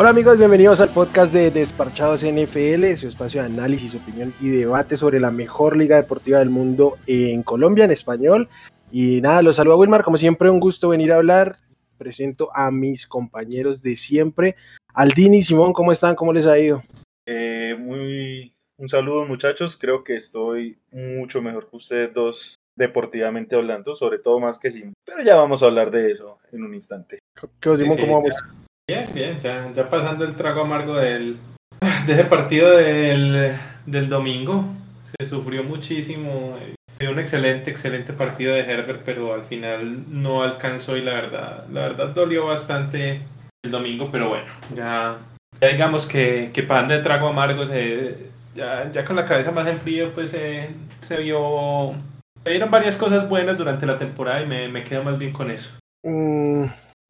Hola amigos, bienvenidos al podcast de Desparchados NFL, su espacio de análisis, opinión y debate sobre la mejor liga deportiva del mundo en Colombia, en español. Y nada, los saludo a Wilmar, como siempre un gusto venir a hablar. Presento a mis compañeros de siempre. Aldini y Simón, ¿cómo están? ¿Cómo les ha ido? Eh, muy, un saludo muchachos, creo que estoy mucho mejor que ustedes dos deportivamente hablando, sobre todo más que Simón. Pero ya vamos a hablar de eso en un instante. ¿Qué, Simón, cómo vamos? Bien, bien, ya, ya pasando el trago amargo del, de ese partido del, del domingo. Se sufrió muchísimo. Fue un excelente, excelente partido de Herbert, pero al final no alcanzó y la verdad, la verdad dolió bastante el domingo, pero bueno, ya, digamos que, que pan de trago amargo, se, ya, ya con la cabeza más en frío, pues se vio, se varias cosas buenas durante la temporada y me, me quedo más bien con eso. Mm,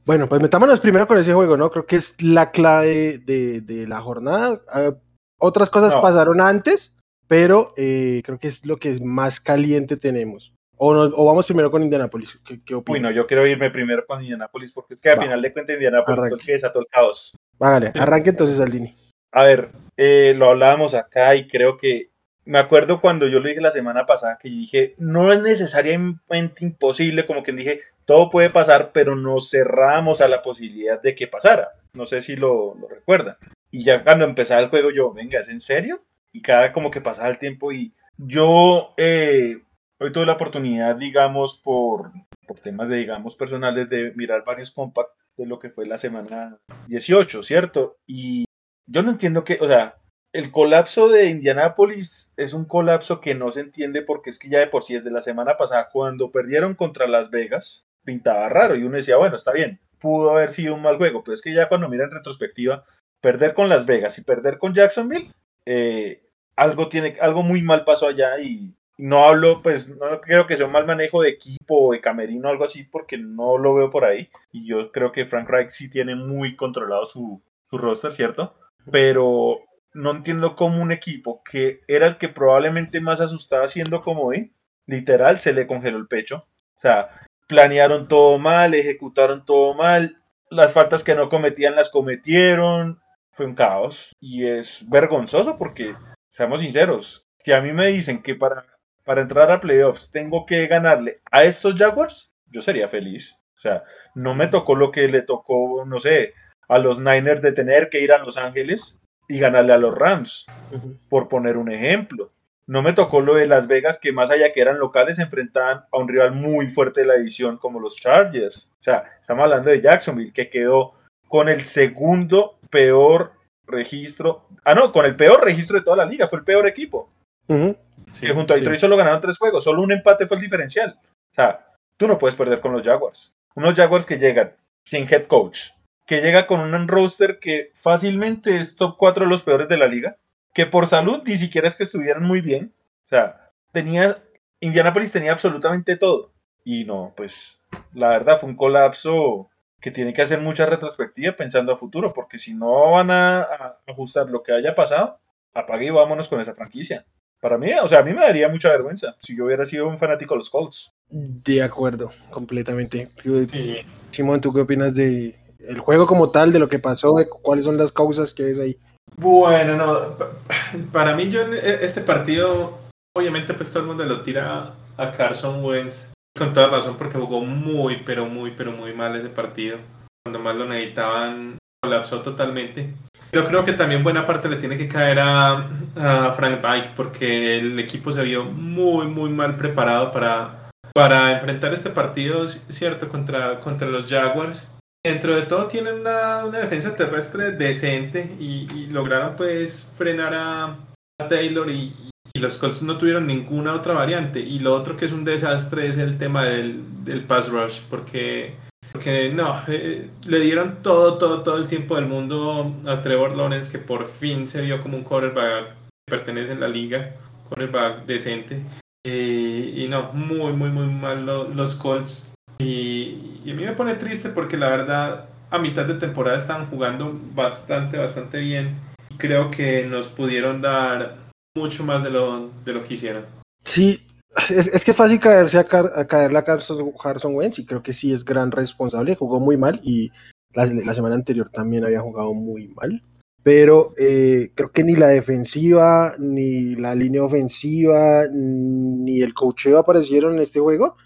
bueno, pues metámonos primero con ese juego, ¿no? Creo que es la clave de, de la jornada. Ah, otras cosas pasaron antes, pero eh, creo que es lo que más caliente tenemos. O, o vamos primero con Indianapolis. ¿Qué, qué Uy, no, yo quiero irme primero con Indianapolis porque es que al final de cuentas Indianapolis es el que desató el caos. Vágale, arranque entonces, Aldini. A ver, eh, lo hablábamos acá y creo que me acuerdo cuando yo lo dije la semana pasada, que dije, no es necesariamente imposible, como que dije, todo puede pasar, pero nos cerramos a la posibilidad de que pasara. No sé si lo, lo recuerdan. Y ya cuando empezaba el juego, yo, venga, ¿es en serio? Y cada como que pasaba el tiempo y yo eh, hoy tuve la oportunidad, digamos, por, por temas de, digamos, personales, de mirar varios compacts de lo que fue la semana 18, ¿cierto? Y yo no entiendo que, o sea, el colapso de Indianápolis es un colapso que no se entiende porque es que ya de por sí desde la semana pasada, cuando perdieron contra Las Vegas, pintaba raro y uno decía, bueno, está bien, pudo haber sido un mal juego, pero es que ya cuando mira en retrospectiva, perder con Las Vegas y perder con Jacksonville, eh, algo tiene, algo muy mal pasó allá y no hablo, pues no creo que sea un mal manejo de equipo o de camerino o algo así, porque no lo veo por ahí. Y yo creo que Frank Reich sí tiene muy controlado su, su roster, ¿cierto? Pero no entiendo cómo un equipo que era el que probablemente más asustaba siendo como hoy, literal, se le congeló el pecho. O sea, planearon todo mal, ejecutaron todo mal, las faltas que no cometían las cometieron, fue un caos y es vergonzoso porque, seamos sinceros, si a mí me dicen que para, para entrar a playoffs tengo que ganarle a estos Jaguars, yo sería feliz. O sea, no me tocó lo que le tocó, no sé, a los Niners de tener que ir a Los Ángeles y ganarle a los Rams, por poner un ejemplo. No me tocó lo de Las Vegas, que más allá que eran locales, se enfrentaban a un rival muy fuerte de la división como los Chargers. O sea, estamos hablando de Jacksonville, que quedó con el segundo peor registro. Ah, no, con el peor registro de toda la liga. Fue el peor equipo. que junto a Detroit solo ganaron tres juegos. Solo un empate fue el diferencial. O sea, tú no puedes perder con los Jaguars. Unos Jaguars que llegan sin head coach, que llega con un roster que fácilmente es top 4 de los peores de la liga, que por salud ni siquiera es que estuvieran muy bien. O sea, tenía, Indianapolis tenía absolutamente todo. Y no, pues la verdad fue un colapso que tiene que hacer mucha retrospectiva pensando a futuro, porque si no van a, ajustar lo que haya pasado, apague y vámonos con esa franquicia. Para mí, o sea, a mí me daría mucha vergüenza si yo hubiera sido un fanático de los Colts. De acuerdo, completamente. Simón, ¿tú qué opinas de, el juego como tal, de lo que pasó, de cuáles son las causas que ves ahí. Bueno, no, para mí yo e, este partido, obviamente pues todo el mundo lo tira a Carson Wentz, con toda razón porque jugó muy, pero muy, pero muy mal ese partido. Cuando más lo necesitaban, colapsó totalmente. Pero creo que también buena parte le tiene que caer a, a Frank Reich porque el equipo se vio muy, muy mal preparado para, para enfrentar este partido, cierto, contra, contra los Jaguars dentro de todo tienen una, defensa terrestre decente y, lograron pues frenar a, Taylor y, los Colts no tuvieron ninguna otra variante. Y lo otro que es un desastre es el tema del, pass rush, porque, porque no, eh, le dieron todo, todo, todo el tiempo del mundo a Trevor Lawrence, que por fin se vio como un quarterback que pertenece en la liga, quarterback decente. Eh, y no, muy, muy, muy mal los Colts y, a mí me pone triste porque la verdad a mitad de temporada están jugando bastante, bastante bien. Y creo que nos pudieron dar mucho más de lo, de lo que hicieron. Sí, es, que es fácil caerse a, caerle a Carson, Wentz y creo que sí es gran responsable. Jugó muy mal y La, la semana anterior también había jugado muy mal. Pero eh, creo que ni la defensiva, ni la línea ofensiva, ni el cocheo aparecieron en este juego.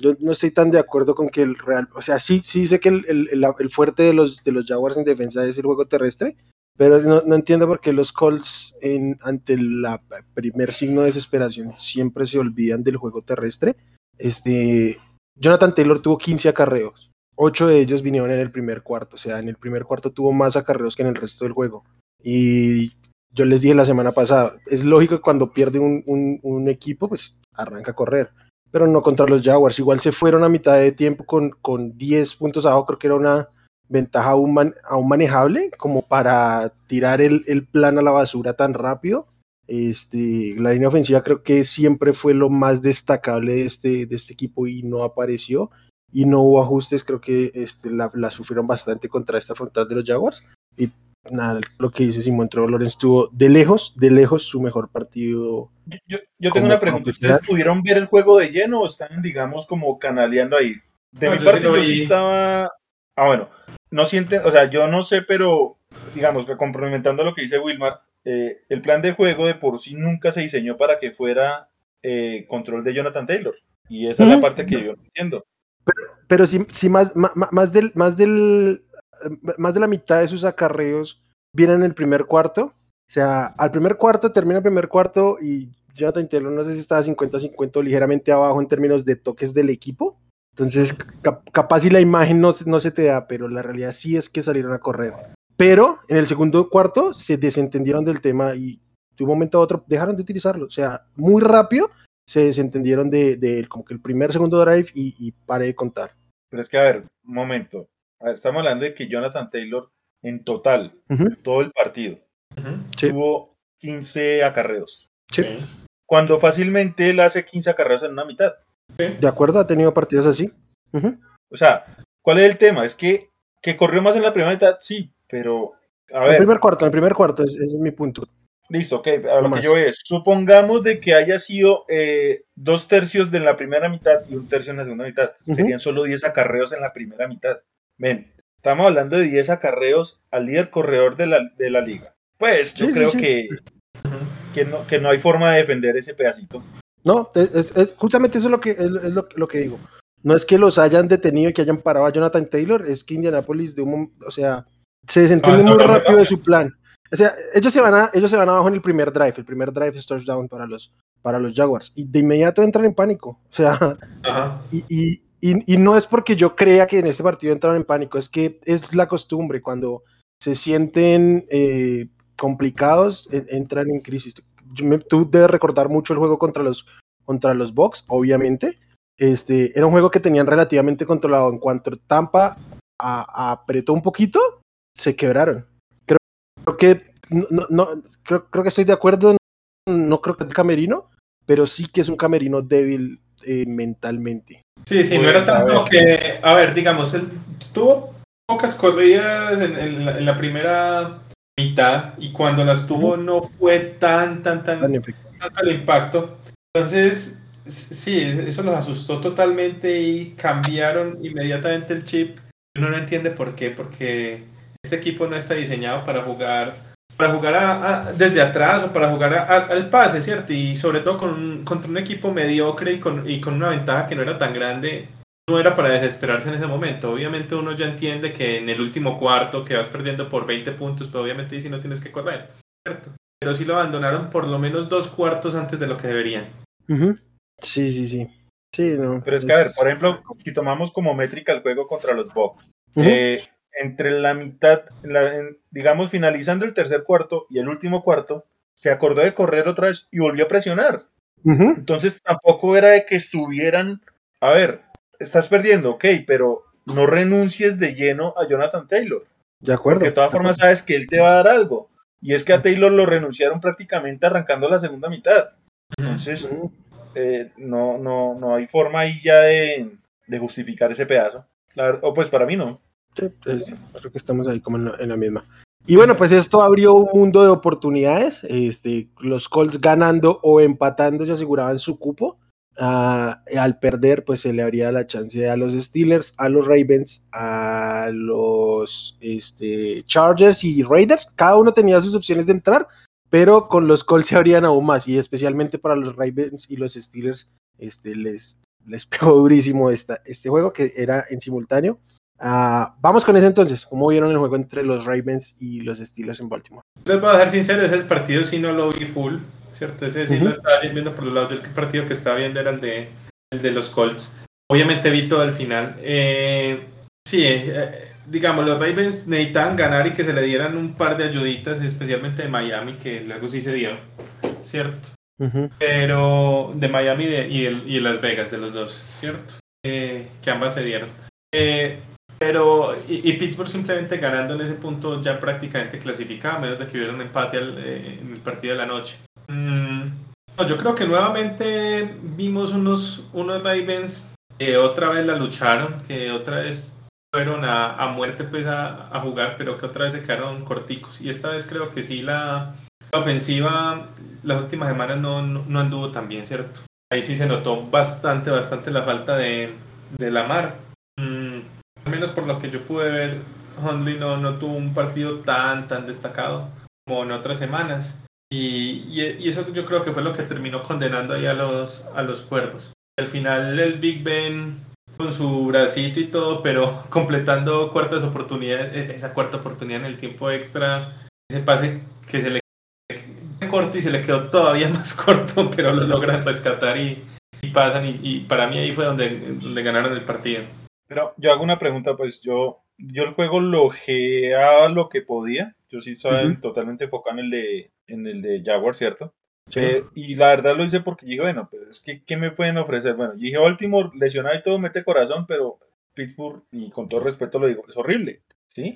Yo no estoy tan de acuerdo con que el Real, o sea, sí, sí sé que el, fuerte de los, Jaguars en defensa es el juego terrestre, pero no, entiendo por qué los Colts en, ante el primer signo de desesperación siempre se olvidan del juego terrestre. Este, Jonathan Taylor tuvo 15 acarreos, 8 de ellos vinieron en el primer cuarto, o sea, en el primer cuarto tuvo más acarreos que en el resto del juego. Y yo les dije la semana pasada, es lógico que cuando pierde un, un, un equipo, pues arranca a correr pero no contra los Jaguars. Igual se fueron a mitad de tiempo con, con 10 puntos abajo, creo que era una ventaja aún, man, aún manejable como para tirar el, el, plan a la basura tan rápido. Este, la línea ofensiva creo que siempre fue lo más destacable de este, de este equipo y no apareció y no hubo ajustes, creo que este, la, la sufrieron bastante contra esta frontal de los Jaguars y nada, lo que dice Simón Trevor Lawrence tuvo de lejos, de lejos su mejor partido. Yo, yo tengo una pregunta, ¿ustedes pudieron ver el juego de lleno o están, digamos, como canaleando ahí? De no, mi parte, yo sí estaba... Ah, bueno, no sienten, o sea, yo no sé, pero, digamos, que complementando lo que dice Wilmar, eh, el plan de juego de por sí nunca se diseñó para que fuera eh, control de Jonathan Taylor. Y esa ¿Mm? es la parte que yo no entiendo. Pero, pero sí, sí más, más, más, del, más del más de la mitad de sus acarreos vienen en el primer cuarto. O sea, al primer cuarto termina el primer cuarto y Jonathan Taylor no sé si estaba 50-50 ligeramente abajo en términos de toques del equipo. Entonces, cap capaz si la imagen no, no se te da, pero la realidad sí es que salieron a correr. Pero en el segundo cuarto se desentendieron del tema y de un momento a otro dejaron de utilizarlo. O sea, muy rápido se desentendieron de, de como que el primer, segundo drive y, y paré de contar. Pero es que, a ver, un momento. A ver, estamos hablando de que Jonathan Taylor en total, uh -huh. todo el partido, uh -huh. tuvo 15 acarreos. Sí. Cuando fácilmente él hace 15 acarreos en una mitad. Sí. De acuerdo, ha tenido partidos así. Uh -huh. O sea, ¿cuál es el tema? Es que, que corrió más en la primera mitad, sí, pero. A ver. El primer cuarto, el primer cuarto, ese es mi punto. Listo, ok. A lo que yo es, supongamos de que haya sido eh, dos tercios de la primera mitad y un tercio en la segunda mitad. Uh -huh. Serían solo 10 acarreos en la primera mitad. Ven, estamos hablando de 10 acarreos al líder corredor de la, de la liga. Pues yo sí, creo sí, que, que, no, que no hay forma de defender ese pedacito. No, es, es, justamente eso es lo que, es, es lo, lo, que digo. No es que los hayan detenido y que hayan parado a Jonathan Taylor, es que Indianapolis, de un, o sea, se desentiende ah, no, muy no, rápido de su plan. O sea, ellos se, van a, ellos se van abajo en el primer drive, el primer drive es touchdown para los, para los Jaguars, y de inmediato entran en pánico. O sea, y, y, y, no es porque yo crea que en este partido entraron en pánico, es que es la costumbre, cuando se sienten eh, complicados, en, entran en crisis. Me, tú debes recordar mucho el juego contra los, contra los Bucks, obviamente. Este, era un juego que tenían relativamente controlado. En cuanto Tampa a, a apretó un poquito, se quebraron. Creo, creo que no, no creo, creo, que estoy de acuerdo. No creo que es camerino, pero sí que es un camerino débil eh, mentalmente. Sí, sí, no era tanto que, a ver, digamos, él tuvo pocas corridas en, en, la, en la, primera mitad y cuando las tuvo no fue tan, tan, tan, tan tanto el impacto. Entonces, sí, eso los asustó totalmente y cambiaron inmediatamente el chip. Uno no entiende por qué, porque este equipo no está diseñado para jugar para jugar a, a, desde atrás o para jugar a, al pase, ¿cierto? Y sobre todo con, contra un equipo mediocre y con, y con una ventaja que no era tan grande, no era para desesperarse en ese momento. Obviamente uno ya entiende que en el último cuarto que vas perdiendo por 20 puntos, pero obviamente si no tienes que correr, ¿cierto? Pero sí lo abandonaron por lo menos dos cuartos antes de lo que deberían. Uh -huh. Sí, sí, sí. Sí, no. Pero es que, a ver, por ejemplo, si tomamos como métrica el juego contra los Bucks, uh -huh. eh, entre la mitad, la, en, digamos, finalizando el tercer cuarto y el último cuarto, se acordó de correr otra vez y volvió a presionar. Uh -huh. Entonces tampoco era de que estuvieran, a ver, estás perdiendo, ok, pero no renuncies de lleno a Jonathan Taylor. De acuerdo. Porque de todas formas sabes que él te va a dar algo. Y es que a Taylor lo renunciaron prácticamente arrancando la segunda mitad. Entonces, uh -huh. eh, no, no, no hay forma ahí ya de, de justificar ese pedazo. La, o pues para mí no. Pues, creo que estamos ahí como en la, misma. Y bueno, pues esto abrió un mundo de oportunidades. Este, los Colts ganando o empatando se aseguraban su cupo. Ah, al perder, pues se le habría la chance a los Steelers, a los Ravens, a los este, Chargers y Raiders. Cada uno tenía sus opciones de entrar, pero con los Colts se abrían aún más, y especialmente para los Ravens y los Steelers, este, les, les pegó durísimo esta, este juego que era en simultáneo. Ah, vamos con ese entonces. ¿Cómo vieron el juego entre los Ravens y los Steelers en Baltimore? Les voy a ser sincero, ese partido sí no lo vi full, ¿cierto? Ese sí lo estaba viendo por los lados del partido que estaba viendo era el de, el de los Colts. Obviamente vi todo el final. Eh, sí, eh, digamos, los Ravens necesitaban ganar y que se le dieran un par de ayuditas, especialmente de Miami, que luego sí se dio, ¿cierto? Pero de Miami y, de, Las Vegas, de los dos, ¿cierto? Eh, que ambas se dieron. Eh, pero, y, Pittsburgh simplemente ganando en ese punto ya prácticamente clasificaba, a menos de que hubiera un empate eh, en el partido de la noche. Mm, yo creo que nuevamente vimos unos, unos Ravens que otra vez la lucharon, que otra vez fueron a, a muerte pues a, a, jugar, pero que otra vez se quedaron corticos. Y esta vez creo que sí la, ofensiva las últimas semanas no, no, anduvo tan bien, ¿cierto? Ahí sí se notó bastante, bastante la falta de, de Lamar. Al menos por lo que yo pude ver, Hundley no, no tuvo un partido tan, tan destacado como en otras semanas. Y, y, eso yo creo que fue lo que terminó condenando ahí a los, a los cuervos. Al final el Big Ben con su bracito y todo, pero completando cuartas oportunidades, esa cuarta oportunidad en el tiempo extra, ese pase que se le corto y se le quedó todavía más corto, pero lo logran rescatar y, pasan. Y, para mí ahí fue donde, donde ganaron el partido. Pero yo hago una pregunta, pues yo, yo el juego lo geaba lo que podía. Yo sí estaba totalmente enfocado en el de, en el de Jaguar, ¿cierto? Eh, y la verdad lo hice porque dije, bueno, pero es que, ¿qué me pueden ofrecer? Bueno, dije, Baltimore lesionado y todo, mete corazón, pero Pittsburgh, y con todo respeto lo digo, es horrible, ¿sí?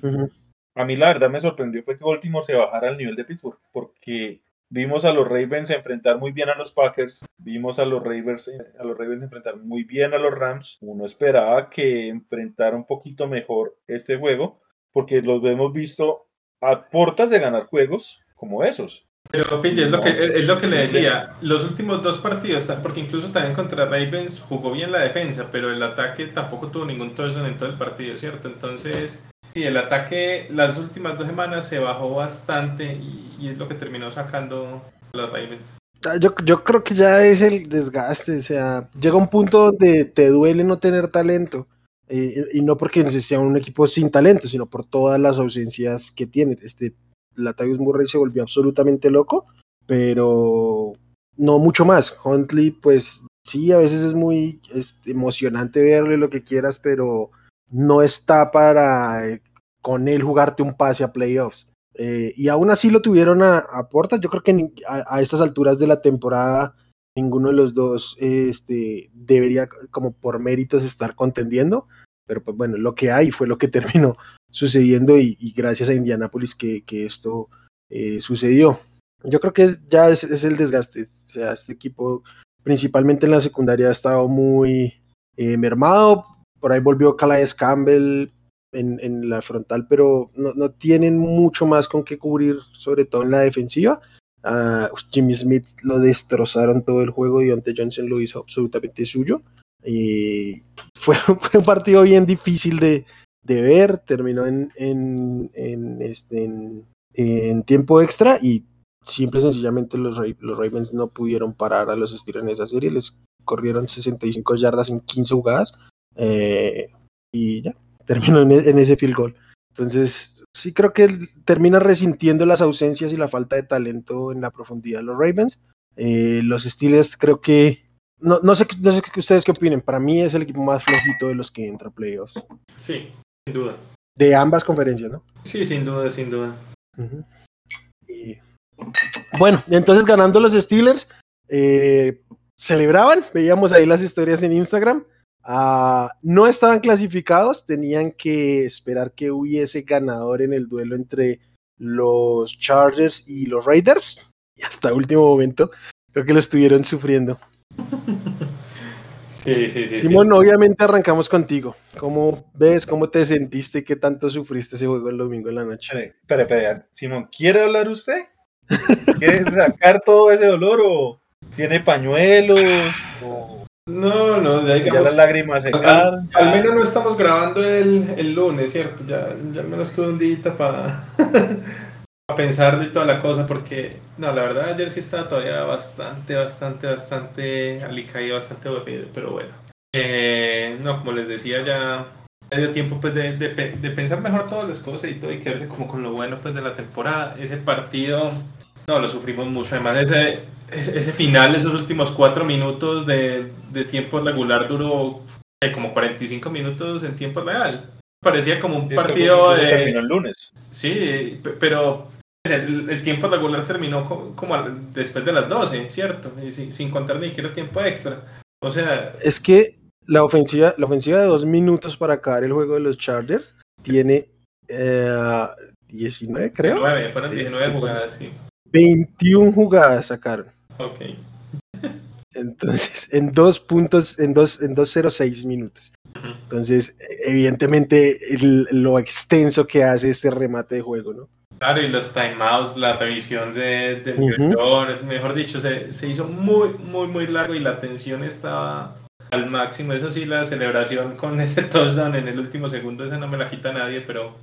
A mí la verdad me sorprendió fue que Baltimore se bajara al nivel de Pittsburgh, porque Vimos a los Ravens enfrentar muy bien a los Packers, vimos a los Ravens, a los Ravens enfrentar muy bien a los Rams. Uno esperaba que enfrentara un poquito mejor este juego, porque los hemos visto a portas de ganar juegos como esos. Pero Pinche, es, lo que, es lo que le decía, los últimos dos partidos, porque incluso también contra Ravens jugó bien la defensa, pero el ataque tampoco tuvo ningún touchdown en todo el partido, ¿cierto? Entonces, Sí, el ataque las últimas dos semanas se bajó bastante y, es lo que terminó sacando los Ravens. Ah, yo, yo, creo que ya es el desgaste, o sea, llega un punto donde te duele no tener talento. Eh, y no porque no un equipo sin talento, sino por todas las ausencias que tiene. Este, Latavius Murray se volvió absolutamente loco, pero no mucho más. Huntley, pues sí, a veces es muy este, emocionante verle lo que quieras, pero no está para eh, con él jugarte un pase a playoffs. Eh, y aún así lo tuvieron a, a Portas. Yo creo que a, estas alturas de la temporada ninguno de los dos este, debería como por méritos estar contendiendo. Pero pues bueno, lo que hay fue lo que terminó sucediendo y, gracias a Indianapolis que, que esto eh, sucedió. Yo creo que ya es, el desgaste. O sea, este equipo principalmente en la secundaria ha estado muy mermado por ahí volvió Calais Campbell en, la frontal, pero no, tienen mucho más con qué cubrir, sobre todo en la defensiva. Uh, Jimmy Smith lo destrozaron todo el juego, y Ante Johnson lo hizo absolutamente suyo. Y fue, un partido bien difícil de, ver, terminó en, en, este, en, tiempo extra y simple y sencillamente los, los Ravens no pudieron parar a los Steelers en esa serie, les corrieron 65 yardas en 15 jugadas eh, y ya, terminó en, ese field goal. Entonces, sí creo que termina resintiendo las ausencias y la falta de talento en la profundidad de los Ravens. Eh, los Steelers creo que, no, no, sé, no sé ustedes qué opinen, para mí es el equipo más flojito de los que entra a playoffs. Sí, sin duda. De ambas conferencias, ¿no? Sí, sin duda, sin duda. Bueno, entonces ganando los Steelers, eh, celebraban, veíamos ahí las historias en Instagram. Ah, no estaban clasificados, tenían que esperar que hubiese ganador en el duelo entre los Chargers y los Raiders. Y hasta el último momento creo que lo estuvieron sufriendo. Sí, sí, sí. Simón, obviamente arrancamos contigo. ¿Cómo ves, cómo te sentiste, qué tanto sufriste ese juego el domingo en la noche? Espera, espera, Simón, ¿quiere hablar usted? ¿Quiere sacar todo ese dolor o tiene pañuelos? O No, no, ya, ya las lágrimas se al, al, menos no estamos grabando el, el lunes, ¿cierto? Ya, ya al menos tuve un día para pensar de toda la cosa, porque, no, la verdad ayer sí estaba todavía bastante, bastante, bastante alicaído, bastante aburrido, pero bueno. Eh, no, como les decía, ya medio tiempo pues de, de, de, pensar mejor todas las cosas y todo y quedarse como con lo bueno pues de la temporada. Ese partido, no, lo sufrimos mucho. Además, ese, ese, final, esos últimos cuatro minutos de, de tiempo regular duró eh, como 45 minutos en tiempo real. Parecía como un partido de... Terminó el lunes. Sí, pero el, tiempo regular terminó como, después de las 12, ¿cierto? Y sin, sin contar ni siquiera tiempo extra. O sea... Es que la ofensiva, la ofensiva de dos minutos para acabar el juego de los Chargers tiene eh, 19, creo. 19, fueron 19 jugadas, sí. 21 jugadas sacaron. Ok. Entonces, en dos puntos, en dos, en 2.06 minutos. Entonces, evidentemente, el, lo extenso que hace este remate de juego, ¿no? Claro, y los timeouts, la revisión de, del uh mejor dicho, se, se, hizo muy, muy, muy largo y la tensión estaba al máximo. Eso sí, la celebración con ese touchdown en el último segundo, ese no me la quita nadie, pero.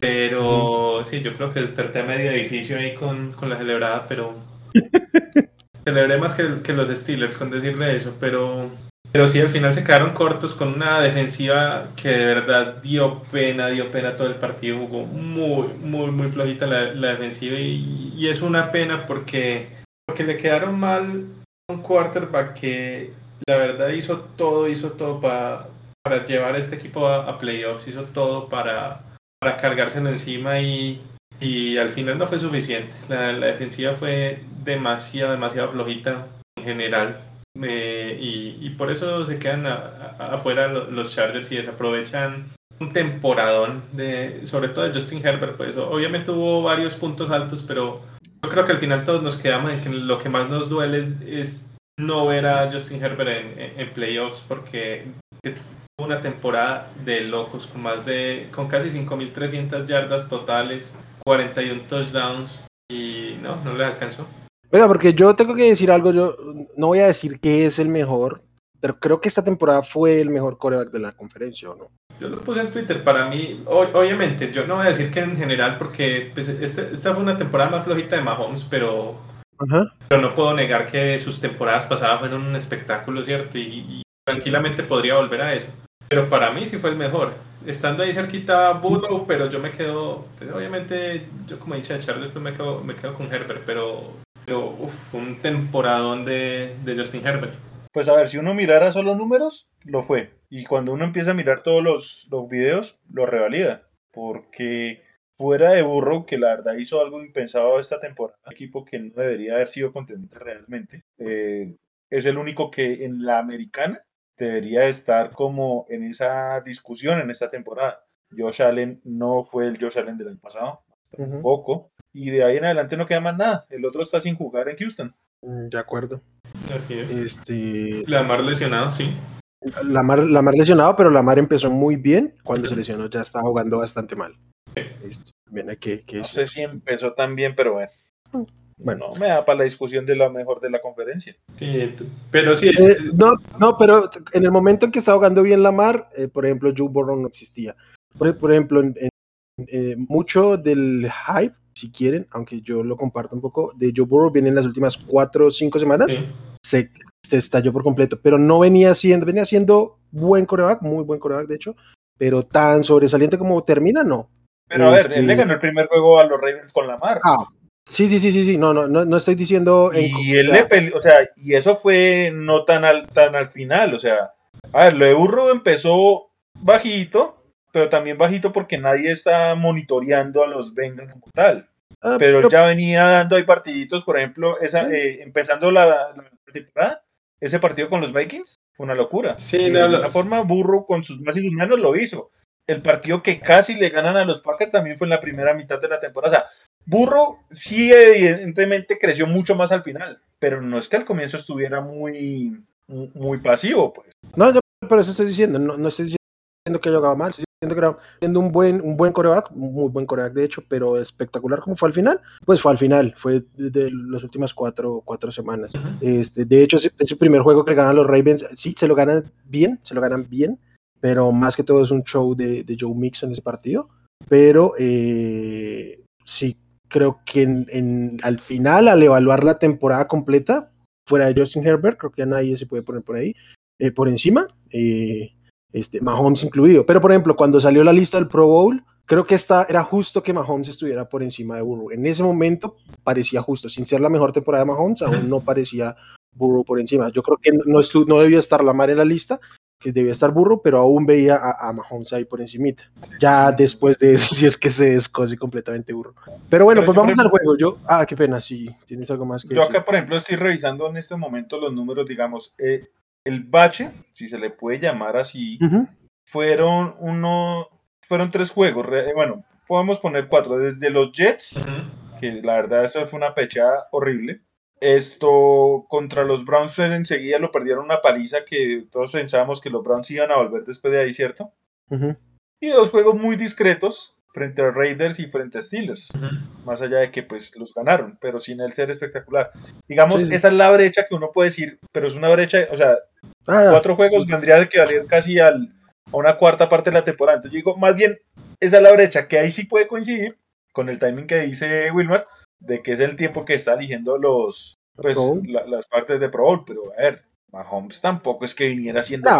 Pero sí, yo creo que desperté a medio edificio ahí con, con la celebrada, pero. Celebré más que, que, los Steelers con decirle eso, pero. Pero sí, al final se quedaron cortos con una defensiva que de verdad dio pena, dio pena todo el partido. Jugó muy, muy, muy flojita la, la defensiva y, es una pena porque, porque le quedaron mal un quarterback que la verdad hizo todo, hizo todo para, para llevar a este equipo a, playoffs, hizo todo para, para cargárselo encima y, y al final no fue suficiente. La, defensiva fue demasiado, demasiado flojita en general. Eh, y, y, por eso se quedan afuera los Chargers y desaprovechan un temporadón de sobre todo de Justin Herbert pues obviamente hubo varios puntos altos pero yo creo que al final todos nos quedamos en que lo que más nos duele es no ver a Justin Herbert en, en, playoffs porque tuvo una temporada de locos con más de con casi 5300 yardas totales, 41 touchdowns y no, no le alcanzó. Oiga, porque yo tengo que decir algo, yo no voy a decir que es el mejor, pero creo que esta temporada fue el mejor coreback de la conferencia, ¿o no? Yo lo puse en Twitter, para mí, obviamente, yo no voy a decir que en general, porque pues, este, esta fue una temporada más flojita de Mahomes, pero pero no puedo negar que sus temporadas pasadas fueron un espectáculo, ¿cierto? Y, tranquilamente podría volver a eso. Pero para mí sí fue el mejor. Estando ahí cerquita Burrow, pero yo me quedo, pues, obviamente, yo como hincha de Charles, después me quedo, me quedo con Herbert, pero, pero uf, un temporadón de, de Justin Herbert. Pues a ver, si uno mirara solo números, lo fue. Y cuando uno empieza a mirar todos los, los videos, lo revalida. Porque fuera de Burrow, que la verdad hizo algo impensado esta temporada, equipo que no debería haber sido contendiente realmente, eh, es el único que en la americana debería estar como en esa discusión en esta temporada. Josh Allen no fue el Josh Allen del año pasado, tampoco, y de ahí en adelante no queda más nada. El otro está sin jugar en Houston. Mm, de acuerdo. Así es. Este... Lamar lesionado, sí. Lamar, Lamar lesionado, pero Lamar empezó muy bien. Cuando se lesionó ya estaba jugando bastante mal. que, no sé si empezó tan bien, pero bueno. Bueno, me da para la discusión de lo mejor de la conferencia. Sí, pero sí. Eh, no, no, pero en el momento en que estaba jugando bien Lamar, eh, por ejemplo, Joe Burrow no existía. Por, ejemplo, en, eh, mucho del hype, si quieren, aunque yo lo comparto un poco, de Joe Burrow viene en las últimas cuatro o cinco semanas, se, se, estalló por completo, pero no venía siendo, venía siendo buen coreback, muy buen coreback de hecho, pero tan sobresaliente como termina, no. Pero a ver, él le este ganó el primer juego a los Ravens con la mar. Ah, sí, sí, sí, sí, sí, no, no, no, estoy diciendo. Y él le o sea, y eso fue no tan al, tan al final, o sea, a ver, lo de Burro empezó bajito, pero también bajito porque nadie está monitoreando a los Bengals como tal. Ah, pero, ya venía dando ahí partiditos, por ejemplo, esa, eh, empezando la, la, temporada, ese partido con los Vikings fue una locura. Sí, de alguna forma, Burro con sus más y sus menos lo hizo el partido que casi le ganan a los Packers también fue en la primera mitad de la temporada. O sea, Burro sí evidentemente creció mucho más al final, pero no es que al comienzo estuviera muy, muy pasivo, pues. No, yo por eso estoy diciendo, no, no estoy diciendo que haya jugado mal, estoy siendo, que siendo un buen, un buen coreback, muy buen coreback de hecho, pero espectacular como fue al final, pues fue al final, fue de las últimas cuatro, cuatro semanas. este, de hecho, ese, primer juego que ganan los Ravens, sí, se lo ganan bien, se lo ganan bien, pero más que todo es un show de, de Joe Mixon ese partido, pero eh, sí creo que al final, al evaluar la temporada completa, fuera de Justin Herbert, creo que ya nadie se puede poner por ahí, eh, por encima. Eh, este, Mahomes incluido. Pero, por ejemplo, cuando salió la lista del Pro Bowl, creo que esta, era justo que Mahomes estuviera por encima de Burrow. En ese momento parecía justo, sin ser la mejor temporada de Mahomes, aún no parecía Burrow por encima. Yo creo que no, no debía estar la mar en la lista, que debía estar Burrow, pero aún veía a, Mahomes ahí por encimita. Ya después de eso, si es que se descose completamente Burrow. Pero bueno, pues vamos al juego. Yo, ah, qué pena, si tienes algo más que Yo acá, por ejemplo, estoy revisando en este momento los números, digamos, eh, el bache, si se le puede llamar así, fueron uno, fueron tres juegos, eh, bueno, podemos poner cuatro, desde los Jets, que la verdad eso fue una pechada horrible. Esto contra los Browns enseguida lo perdieron una paliza que todos pensábamos que los Browns iban a volver después de ahí, ¿cierto? Y dos juegos muy discretos, frente a Raiders y frente a Steelers. Más allá de que pues los ganaron, pero sin el ser espectacular. Digamos, esa es la brecha que uno puede decir, pero es una brecha, o sea, ah. cuatro juegos vendría que valer casi al, a una cuarta parte de la temporada. Entonces digo, más bien, esa es la brecha que ahí sí puede coincidir con el timing que dice Wilmar, de que es el tiempo que está eligiendo los pues, las partes de Pro Bowl, pero a ver, Mahomes tampoco es que viniera siendo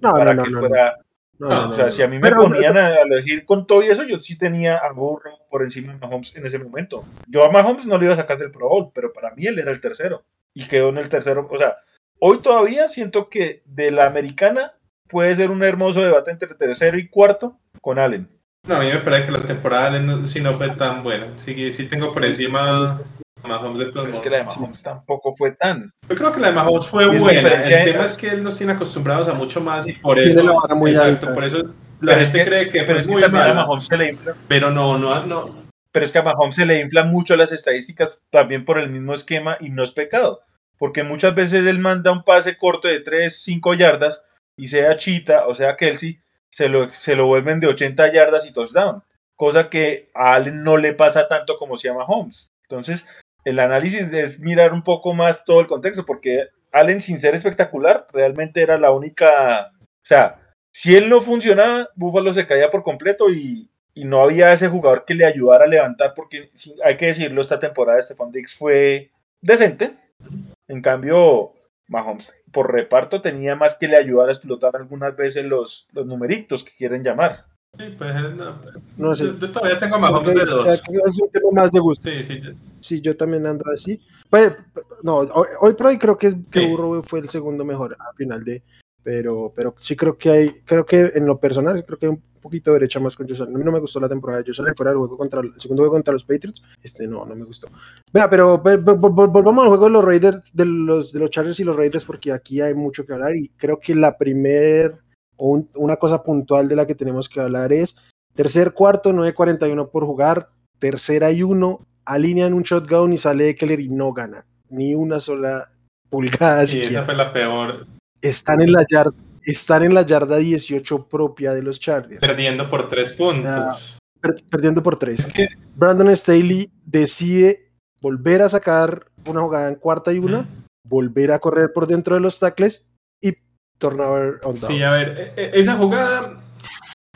para que fuera o sea, si a mí me ponían a elegir con todo y eso, yo sí tenía a Burrow por encima de Mahomes en ese momento. Yo a Mahomes no le iba a sacar del Pro Bowl, pero para mí él era el tercero. Y quedó en el tercero. O sea, hoy todavía siento que de la americana puede ser un hermoso debate entre tercero y cuarto con Allen. No, a mí me parece que la temporada de Allen sí no fue tan buena. Sí, sí tengo por encima Mahomes de Es que la de Mahomes tampoco fue tan. Yo creo que la de Mahomes fue buena. El tema es que él nos tiene acostumbrados a mucho más y por eso. Muy exacto, por eso la gente cree que pero es muy que a Mahomes se le infla. Pero no, no, no. Pero es que a Mahomes se le inflan mucho las estadísticas también por el mismo esquema y no es pecado. Porque muchas veces él manda un pase corto de 3, 5 yardas y sea Chita o sea Kelsey, se lo, se lo vuelven de 80 yardas y touchdown. Cosa que a Allen no le pasa tanto como si a Mahomes. Entonces, el análisis es mirar un poco más todo el contexto, porque Allen, sin ser espectacular, realmente era la única. O sea, si él no funcionaba, Buffalo se caía por completo y, no había ese jugador que le ayudara a levantar, porque hay que decirlo, esta temporada de Stephon Diggs fue decente. En cambio, Mahomes por reparto tenía más que le ayudar a explotar algunas veces los, los numeritos que quieren llamar. Sí, pues no. sé. Yo, todavía tengo más de dos. Es un tema más de gusto. Sí, sí. Sí, yo también ando así. Pues, no, hoy, por hoy creo que, que Burro fue el segundo mejor al final de. Pero, pero sí creo que hay, creo que en lo personal, creo que hay un poquito de derecha más con Josh A mí no me gustó la temporada de Josh fuera del juego contra el, segundo juego contra los Patriots. Este no, no me gustó. Vea, pero volvamos al juego de los Raiders, de los, de los Chargers y los Raiders, porque aquí hay mucho que hablar y creo que la primer una cosa puntual de la que tenemos que hablar es tercer cuarto, 9.41 por jugar, tercera y uno, alinean un shotgun y sale Keller y no gana, ni una sola pulgada. Sí, esa fue la peor. Están en la yarda, están en la yarda 18 propia de los Chargers. Perdiendo por tres puntos. perdiendo por tres. Brandon Staley decide volver a sacar una jugada en cuarta y una, volver a correr por dentro de los tackles turnover Sí, a ver, e, e, esa jugada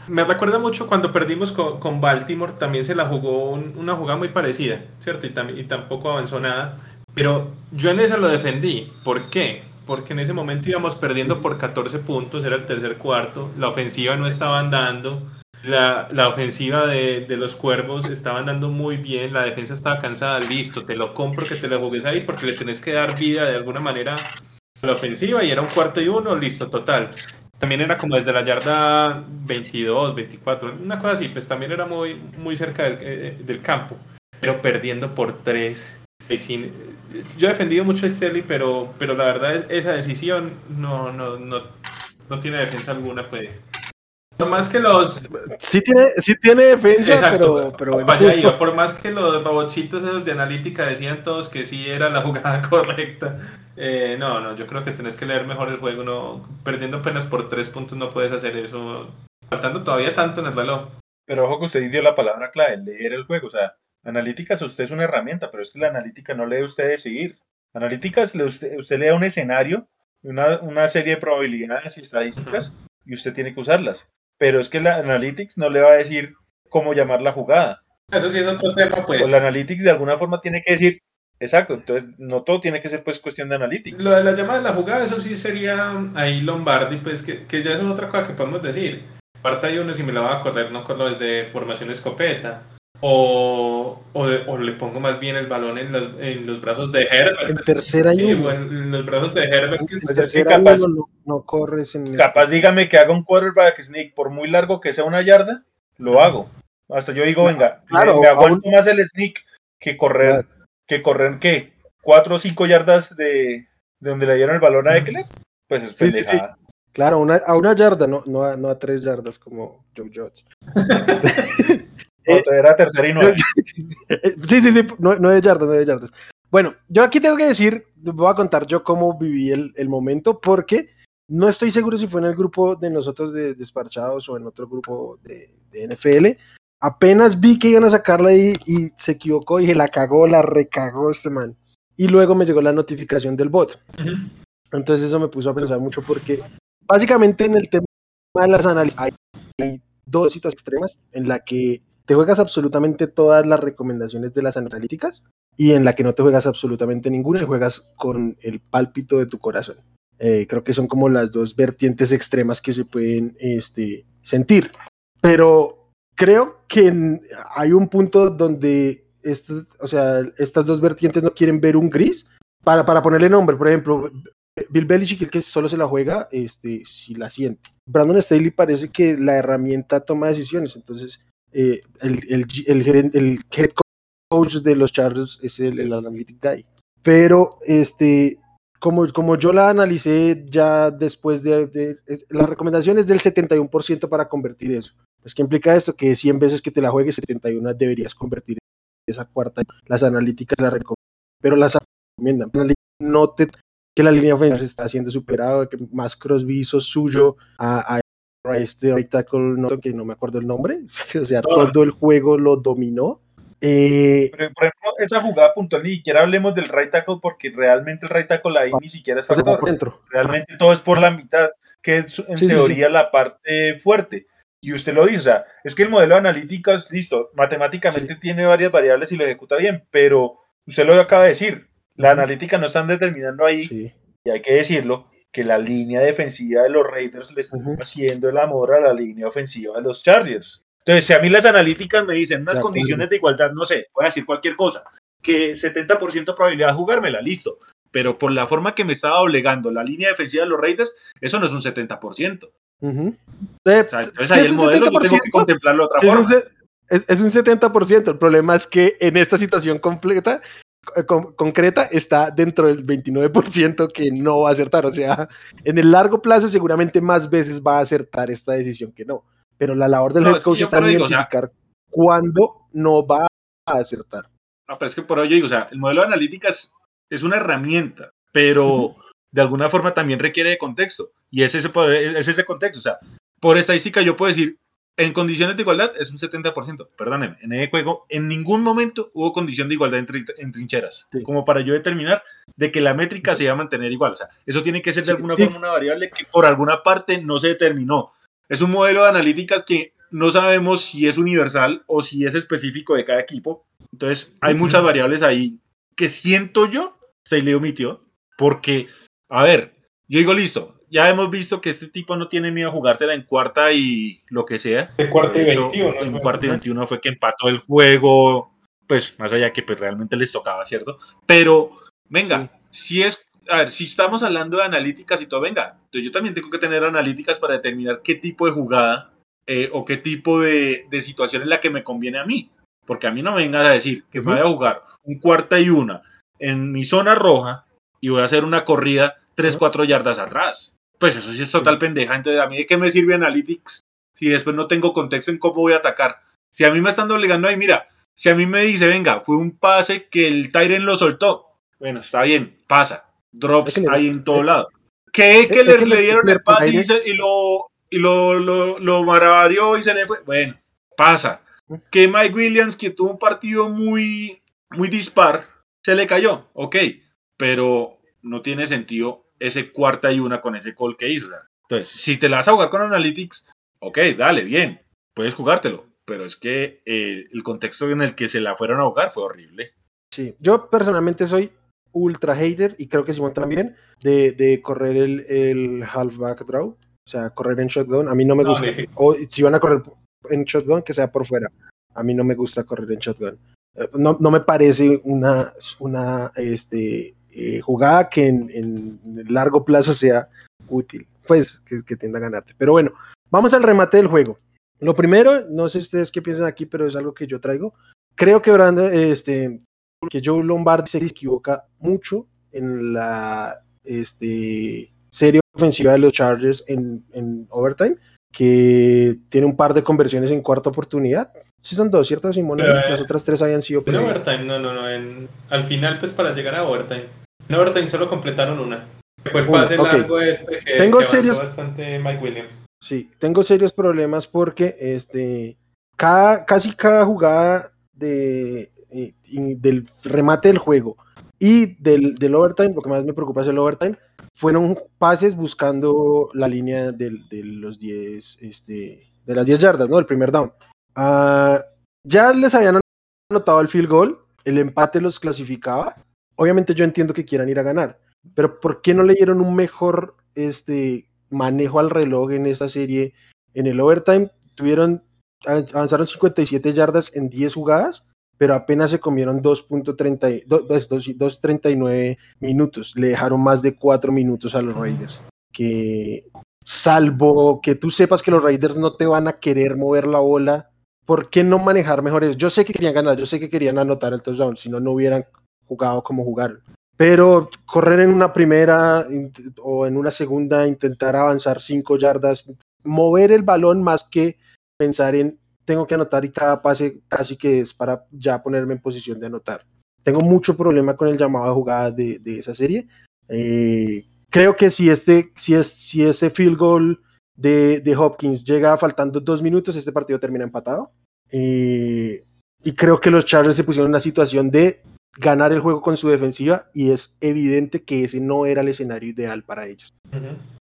me recuerda mucho cuando perdimos con, Baltimore, también se la jugó una jugada muy parecida, ¿cierto? Y, y, tampoco avanzó nada. Pero yo en esa lo defendí. ¿Por qué? Porque en ese momento íbamos perdiendo por 14 puntos, era el tercer cuarto, la ofensiva no estaba andando, la, la ofensiva de, de, los cuervos estaba andando muy bien, la defensa estaba cansada, listo, te lo compro que te lo jugues ahí porque le tenés que dar vida de alguna manera la ofensiva y era un cuarto y uno, listo, total. También era como desde la yarda 22, 24, una cosa así, pues también era muy, muy cerca del, eh, del campo, pero perdiendo por tres. Yo he defendido mucho a Sterling, pero, pero la verdad esa decisión no, no, no, no tiene defensa alguna, pues. Por más que los. Sí tiene, sí tiene defensa, pero, pero. Vaya, por más que los robotcitos esos de analítica decían todos que sí era la jugada correcta. Eh, no, no, yo creo que tenés que leer mejor el juego. No, perdiendo apenas por tres puntos no puedes hacer eso. faltando todavía tanto en el reloj. Pero ojo que usted dio la palabra clave, leer el juego. O sea, analíticas usted es una herramienta, pero es que la analítica no lee usted decidir. Analíticas usted, usted le da un escenario, una, una serie de probabilidades y estadísticas, y usted tiene que usarlas. Pero es que la Analytics no le va a decir cómo llamar la jugada. Eso sí es otro tema, pues. O la Analytics de alguna forma tiene que decir, exacto, entonces no todo tiene que ser pues cuestión de Analytics. Lo de la llamada de la jugada, eso sí sería ahí Lombardi, pues que, que ya eso es otra cosa que podemos decir. Parte hay uno, si me la va a correr, no corro desde formación escopeta. O, o, o, le pongo más bien el balón en los, en los brazos de Herbert. En tercer año. Sí, en los brazos de Herbert. En tercer capaz, no, no, corres en Capaz dígame que haga un quarterback sneak por muy largo que sea una yarda, lo hago. Hasta yo digo, venga, claro, me, aguanto más el sneak que correr, claro. que correr, ¿qué? Cuatro o cinco yardas de, de donde le dieron el balón a Eckler. Pues es sí, sí, sí. Claro, una, a una yarda, no, no, a, no a tres yardas como Joe Judge. No, era tercera y nueve. sí, sí, sí, nueve yardas, nueve yardas. Bueno, yo aquí tengo que decir, voy a contar yo cómo viví el, el momento, porque no estoy seguro si fue en el grupo de nosotros de Desparchados o en otro grupo de, de NFL. Apenas vi que iban a sacarla ahí y se equivocó y se la cagó, la recagó este man. Y luego me llegó la notificación del bot. Uh -huh. Entonces eso me puso a pensar mucho porque básicamente en el tema de las análisis hay, hay dos situaciones extremas en la que te juegas absolutamente todas las recomendaciones de las analíticas y en la que no te juegas absolutamente ninguna y juegas con el pálpito de tu corazón. Eh, creo que son como las dos vertientes extremas que se pueden este, sentir. Pero creo que hay un punto donde este, o sea, estas dos vertientes no quieren ver un gris para, para ponerle nombre. Por ejemplo, Bill Belichick, que solo se la juega este, si la siente. Brandon Staley parece que la herramienta toma decisiones, entonces eh, el, el, el, el, head coach de los Chargers es el, analytic guy. Pero este, como, como yo la analicé ya después de, de, de la recomendación es del 71% para convertir eso. Pues, ¿qué implica esto? Que 100 veces que te la juegues, 71 deberías convertir esa cuarta. Las analíticas la recomiendan, pero las recomiendan. No te, que la línea ofensiva está siendo superada, que más Crosby hizo suyo a, a este right tackle, no, que no me acuerdo el nombre, o sea, todo, todo el juego lo dominó. Eh, Pero, por ejemplo, esa jugada puntual, ni siquiera hablemos del right tackle porque realmente el right tackle ahí ni siquiera es factor. Dentro. Realmente todo es por la mitad, que es en sí, teoría sí, sí. la parte fuerte. Y usted lo dice, o sea, es que el modelo de analíticas, listo, matemáticamente tiene varias variables y lo ejecuta bien, pero usted lo acaba de decir, la analítica no están determinando ahí, y hay que decirlo, que la línea defensiva de los Raiders le está uh -huh. haciendo el amor a la línea ofensiva de los Chargers. Entonces, si a mí las analíticas me dicen unas de condiciones de igualdad, no sé, voy a decir cualquier cosa, que 70% probabilidad de jugármela, listo. Pero por la forma que me estaba obligando la línea defensiva de los Raiders, eso no es un 70%. Uh -huh. de, o sea, entonces ahí el modelo yo tengo que contemplarlo de otra forma. Es, es un 70%, el problema es que en esta situación completa con, concreta está dentro del 29% que no va a acertar. O sea, en el largo plazo seguramente más veces va a acertar esta decisión que no. Pero la labor del no, head coach está en identificar o sea, cuándo no va a acertar. No, pero es que por ello digo, o sea, el modelo de analíticas es una herramienta, pero de alguna forma también requiere de contexto. Y es ese, es ese contexto. O sea, por estadística yo puedo decir, en condiciones de igualdad es un 70%. Perdónenme, en ese juego en ningún momento hubo condición de igualdad en, trin en trincheras. Sí. Como para yo determinar de que la métrica se va a mantener igual. O sea, eso tiene que ser de alguna sí. forma una variable que por alguna parte no se determinó. Es un modelo de analíticas que no sabemos si es universal o si es específico de cada equipo. Entonces, hay muchas variables ahí que siento yo se le omitió. Porque, a ver, yo digo, listo, ya hemos visto que este tipo no tiene miedo a jugársela en cuarta y lo que sea. En cuarta y 21. En cuarta y 21 fue que empató el juego, pues más allá que pues, realmente les tocaba, ¿cierto? Pero, venga, sí. si es, a ver, si estamos hablando de analíticas y todo, venga, entonces yo también tengo que tener analíticas para determinar qué tipo de jugada eh, o qué tipo de, de, situación es la que me conviene a mí. Porque a mí no me vengas a decir que uh -huh. me voy a jugar un cuarta y una en mi zona roja y voy a hacer una corrida 3, 4 yardas atrás pues eso sí es total pendeja. Entonces, ¿a mí de qué me sirve Analytics si después no tengo contexto en cómo voy a atacar? Si a mí me están obligando ahí, mira, si a mí me dice, venga, fue un pase que el Tyren lo soltó, bueno, está bien, pasa. Drops es que ahí en todo lado. ¿Qué que le, le, dieron el pase y, se, y, lo, y lo, lo, lo maravilló y se le fue. Bueno, pasa. Que Mike Williams, que tuvo un partido muy, muy dispar, se le cayó, ok, pero no tiene sentido ese cuarta y una con ese call que hizo. entonces, si te la vas a jugar con Analytics, ok, dale, bien, puedes jugártelo, pero es que eh, el contexto en el que se la fueron a jugar fue horrible. Sí, yo personalmente soy ultra hater y creo que Simón también de, de correr el, el halfback draw, o sea, correr en shotgun. A mí no me gusta. O si van a correr en shotgun, que sea por fuera. A mí no me gusta correr en shotgun. Eh, no, no me parece una, una este, eh, jugada que en, en, largo plazo sea útil, pues que, que tienda a ganarte. Pero bueno, vamos al remate del juego. Lo primero, no sé ustedes qué piensan aquí, pero es algo que yo traigo. Creo que Brandon, este, que Joe Lombardi se equivoca mucho en la este, serie ofensiva de los Chargers en, en overtime, que tiene un par de conversiones en cuarta oportunidad. Sí son dos, ¿cierto, Simón? Pero, eh, Las otras tres habían sido... En overtime, no, no, no. En, al final, pues para llegar a overtime. En overtime solo completaron una. Fue el pase Una, largo este que, Tengo que serios- bastante Mike Williams. Sí, tengo serios problemas porque este, cada, casi cada jugada de, eh, del remate del juego y del, del overtime, lo que más me preocupa es el overtime, fueron pases buscando la línea del- de, los 10, este, de las 10 yardas, ¿no? El primer down. Ah, ya les habían anotado el field goal, el empate los clasificaba. Obviamente yo entiendo que quieran ir a ganar, pero ¿por qué no le dieron un mejor este, manejo al reloj en esta serie? En el overtime tuvieron, avanzaron 57 yardas en 10 jugadas, pero apenas se comieron 2.30 do- pues, dos- 2.39 minutos. Le dejaron más de 4 minutos a los Raiders. Que salvo que tú sepas que los Raiders no te van a querer mover la bola, ¿por qué no manejar mejor eso? Yo sé que querían ganar, yo sé que querían anotar el touchdown, si no, no hubieran jugado como jugaron. Pero correr en una primera o en una segunda, intentar avanzar 5 yardas, mover el balón más que pensar en tengo que anotar y cada pase casi que es para ya ponerme en posición de anotar. Tengo mucho problema con el llamado de jugadas de, de esa serie. Eh, creo que si, este, si, es, si ese field goal de, de Hopkins llega faltando dos minutos, este partido termina empatado. Eh, y creo que los Chargers se pusieron en una situación de ganar el juego con su defensiva y es evidente que ese no era el escenario ideal para ellos.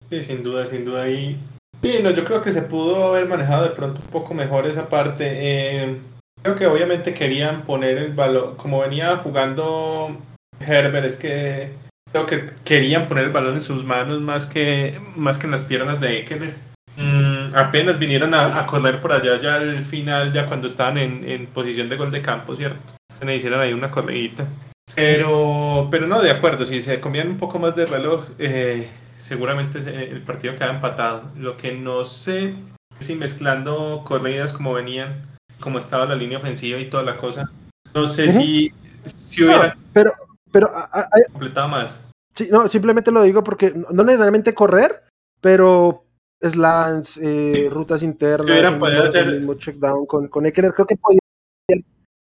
Sí, sin duda, sin duda. Y sí, no, yo creo que se pudo haber manejado de pronto un poco mejor esa parte. Eh, creo que obviamente querían poner el balón, como venía jugando Herbert, es que creo que querían poner el balón en sus manos más que, más que en las piernas de Eckler. Mm, apenas vinieron a, a correr por allá ya al final, ya cuando estaban en, en posición de gol de campo, ¿cierto? Me hicieron ahí una corridita. Pero, pero no, de acuerdo, si se comían un poco más de reloj, eh, seguramente se- el partido queda empatado. Lo que no sé si mezclando corridas como venían, como estaba la línea ofensiva y toda la cosa, no sé Ujú. si, si No, hubieran pero, pero a- a- completado más. Sí, no, simplemente lo digo porque no no necesariamente correr, pero slants, eh, Sí. rutas internas, Si podido mismo- el hacer- mismo check down con, con Eckler, creo que podía,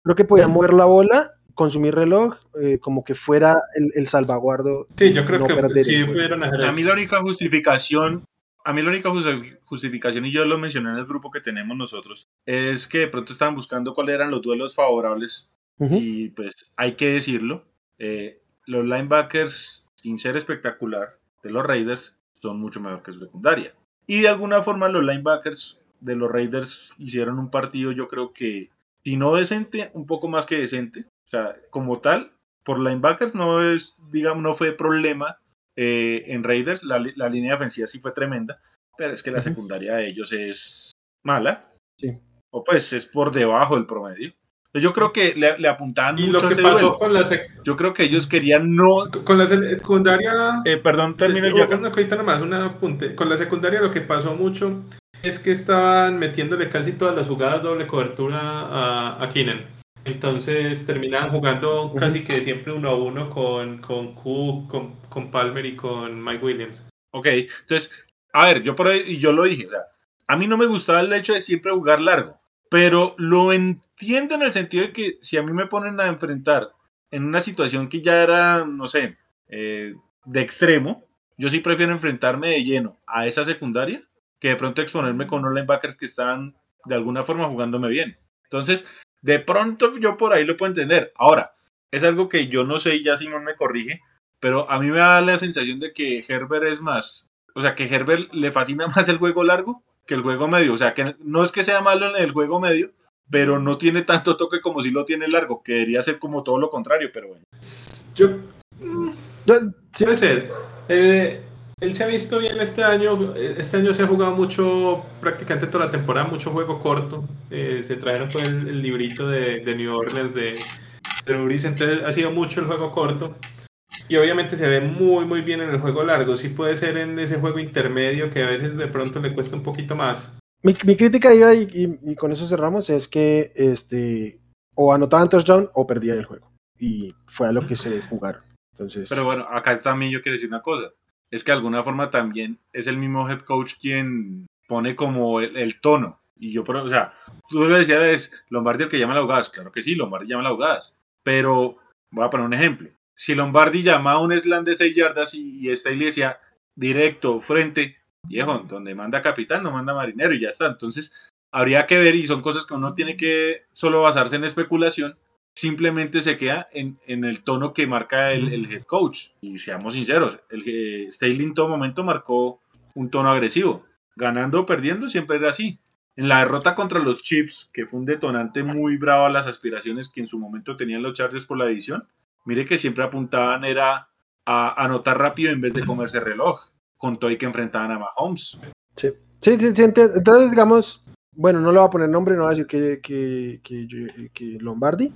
creo que podía mover la bola, consumir reloj, eh, como que fuera el, el salvaguardo. Sí, yo creo No que perder sí pudieron hacer A mí la única justificación, a mí la única justi- justificación, y yo lo mencioné en el grupo que tenemos nosotros, es que de pronto estaban buscando cuáles eran los duelos favorables y pues hay que decirlo, eh, los linebackers, sin ser espectacular, de los Raiders son mucho mejor que su secundaria. Y de alguna forma los linebackers de los Raiders hicieron un partido, yo creo que, si no decente, un poco más que decente. O sea, como tal, por linebackers no es, digamos, no fue problema eh, en Raiders. La, la línea defensiva sí fue tremenda, pero es que la secundaria de ellos es mala. Sí. O pues es por debajo del promedio. Entonces, Yo creo que le, le apuntaban Y mucho lo a que ese pasó duelo. con la, sec- Yo creo que ellos querían no. con la secundaria... eh, perdón, termino Eh, ya. Una cosita nomás, un apunte. Con la secundaria lo que pasó mucho es que estaban metiéndole casi todas las jugadas doble cobertura a, a Keenan. Entonces terminaban jugando casi que siempre uno a uno con, con Cook, con, con Palmer y con Mike Williams. Ok, entonces, a ver, yo por ahí, yo lo dije, o sea, a mí no me gustaba el hecho de siempre jugar largo, pero lo entiendo en el sentido de que si a mí me ponen a enfrentar en una situación que ya era, no sé, eh, de extremo, yo sí prefiero enfrentarme de lleno a esa secundaria que de pronto exponerme con unos linebackers que están de alguna forma jugándome bien. Entonces, de pronto yo por ahí lo puedo entender. Ahora, es algo que yo no sé y ya Simón me corrige, pero a mí me da la sensación de que Herbert es más, o sea, que Herbert le fascina más el juego largo que el juego medio. O sea, que no es que sea malo en el juego medio, pero no tiene tanto toque como si lo tiene largo, que debería ser como todo lo contrario, pero bueno. Yo. Puede ser. Eh, él se ha visto bien este año. Este año se ha jugado mucho, prácticamente toda la temporada, mucho juego corto. Eh, se trajeron pues el, librito de, New Orleans de, de entonces ha sido mucho el juego corto. Y obviamente se ve muy, muy bien en el juego largo. Sí puede ser en ese juego intermedio que a veces de pronto le cuesta un poquito más. Mi, crítica iba, y, y, con eso cerramos, es que este, o anotaban touchdown o perdían el juego. Y fue a lo que se jugaron. Entonces... Pero bueno, acá también yo quiero decir una cosa. Es que de alguna forma también es el mismo head coach quien pone como el, tono. Y yo, o sea, tú lo decías, Lombardi el que llama las jugadas. Claro que sí, Lombardi llama las jugadas. Pero voy a poner un ejemplo si Lombardi llama a un slam de 6 yardas y, y esta iglesia directo, frente, viejo, donde manda capitán, no manda marinero y ya está. Entonces, habría que ver y son cosas que uno tiene que solo basarse en especulación. Simplemente se queda en, el tono que marca el, head coach. Y seamos sinceros, el eh, Staley en todo momento marcó un tono agresivo. Ganando o perdiendo siempre era así. En la derrota contra los Chiefs, que fue un detonante muy bravo a las aspiraciones que en su momento tenían los Chargers por la división, Mire que siempre apuntaban era a anotar rápido en vez de comerse reloj, con todo y que enfrentaban a Mahomes. Sí, sí, sí, entonces digamos, bueno, no le voy a poner nombre, no voy a decir que, que, que, Lombardi,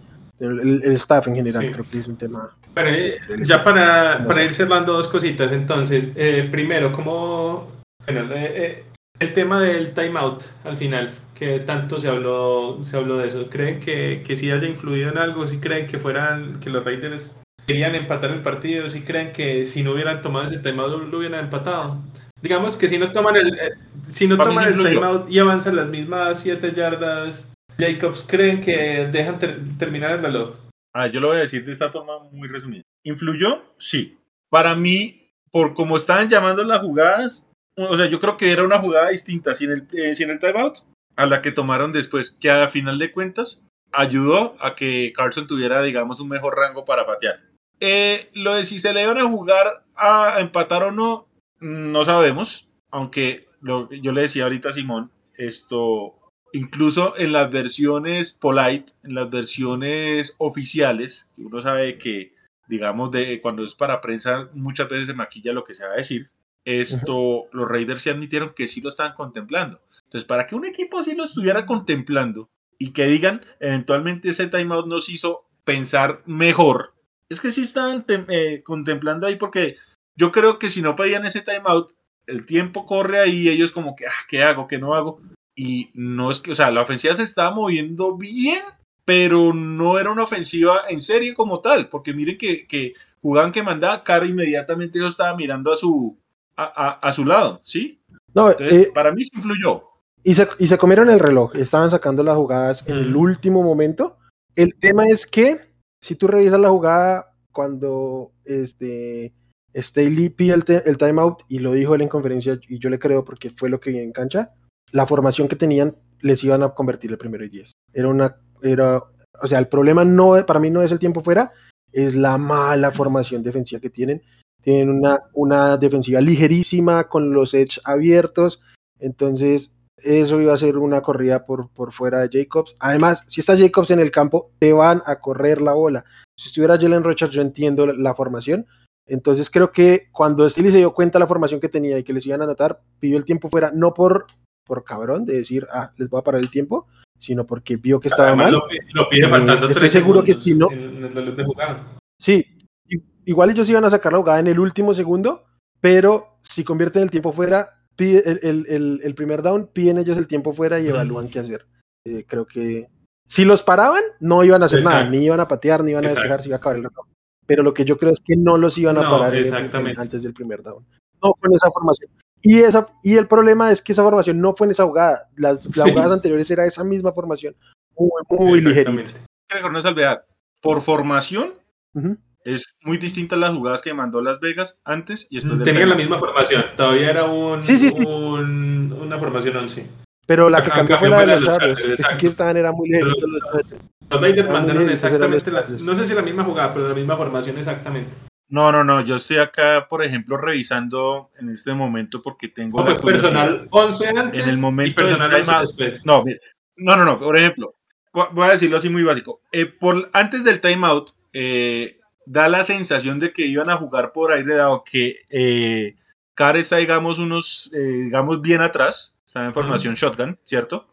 el, staff en general, creo que es un tema. Bueno, eh, ya para, para ir cerrando dos cositas, entonces, eh, primero, como bueno, eh, el tema del timeout al final, que tanto se habló, se habló de eso. ¿Creen que, que sí haya influido en algo? ¿Sí creen que fueran, que los Raiders querían empatar el partido? ¿Sí creen que si no hubieran tomado ese timeout lo hubieran empatado? Digamos que si no toman el, eh, si no toman el timeout y avanzan las mismas 7 yardas, Jacobs, ¿creen que dejan terminar el reloj? Ah, yo lo voy a decir de esta forma muy resumida. ¿Influyó? Sí. Para mí, por como estaban llamando las jugadas, o sea, yo creo que era una jugada distinta sin el, eh, sin el timeout a la que tomaron después, que a final de cuentas ayudó a que Carlson tuviera, digamos, un mejor rango para patear. Eh, lo de si se le iban a jugar a empatar o no, no sabemos, aunque lo, yo le decía ahorita a Simón, esto, incluso en las versiones polite, en las versiones oficiales, uno sabe que, digamos, de cuando es para prensa, muchas veces se maquilla lo que se va a decir. Esto, los Raiders se admitieron que sí lo estaban contemplando. Entonces, para que un equipo así lo estuviera contemplando y que digan, eventualmente ese timeout nos hizo pensar mejor, es que sí estaban eh, contemplando ahí porque yo creo que si no pedían ese timeout, el tiempo corre ahí y ellos como que, ah, ¿qué hago? ¿Qué no hago? Y no es que, o sea, la ofensiva se estaba moviendo bien, pero no era una ofensiva en serie como tal, porque miren que, que jugaban que mandaba cara inmediatamente yo estaba mirando a su, a, su lado, ¿sí? No, eh, para mí se influyó. Y se, y se comieron el reloj, estaban sacando las jugadas en el mm. último momento. El tema es que, si tú revisas la jugada cuando este, Staley pide el, el timeout, y lo dijo él en conferencia, y yo le creo porque fue lo que vi en cancha, la formación que tenían les iban a convertir el primero y diez. Era una, era, o sea, el problema no, para mí no es el tiempo fuera, es la mala formación defensiva que tienen. Tienen una, una defensiva ligerísima con los edge abiertos, entonces eso iba a ser una corrida por, por fuera de Jacobs. Además, si está Jacobs en el campo, te van a correr la bola. Si estuviera Jalen Richards, yo entiendo la, formación. Entonces creo que cuando Steele se dio cuenta de la formación que tenía y que les iban a anotar, pidió el tiempo fuera, no por, por cabrón de decir, ah, les voy a parar el tiempo, sino porque vio que estaba mal. Lo, pide faltando eh, estoy seguro que si no. Sí, igual ellos iban a sacar la jugada en el último segundo, pero si convierten el tiempo fuera, el, primer down, piden ellos el tiempo fuera y evalúan qué hacer. Eh, creo que si los paraban, no iban a hacer nada, ni iban a patear, ni iban a despejar, si iba a acabar el reloj. Pero lo que yo creo es que no los iban a parar antes del primer down. No con esa formación. Y, esa, y el problema es que esa formación no fue en esa jugada. Las, jugadas anteriores era esa misma formación, muy, muy ligerita. No salvedad. Por formación, es muy distinta a las jugadas que mandó Las Vegas antes y después Tenían la misma formación. Todavía era un, Sí, sí, sí. un- una formación 11. Pero la que cambió fue la de la los de los Chargers. Es que estaban era muy los. Los Raiders Ah, mandaron exactamente los la, no sé si la misma jugada, pero la misma formación exactamente. No, no, no, yo estoy acá, por ejemplo, revisando en este momento porque tengo No, fue personal 11 antes En el momento y personal del 11 timeout. después. No, no, no, no, por ejemplo, vo- voy a decirlo así muy básico. Eh, por, antes del timeout, eh, da la sensación de que iban a jugar por aire, dado que eh, está, digamos, unos, eh, digamos, bien atrás, está en formación shotgun, ¿cierto?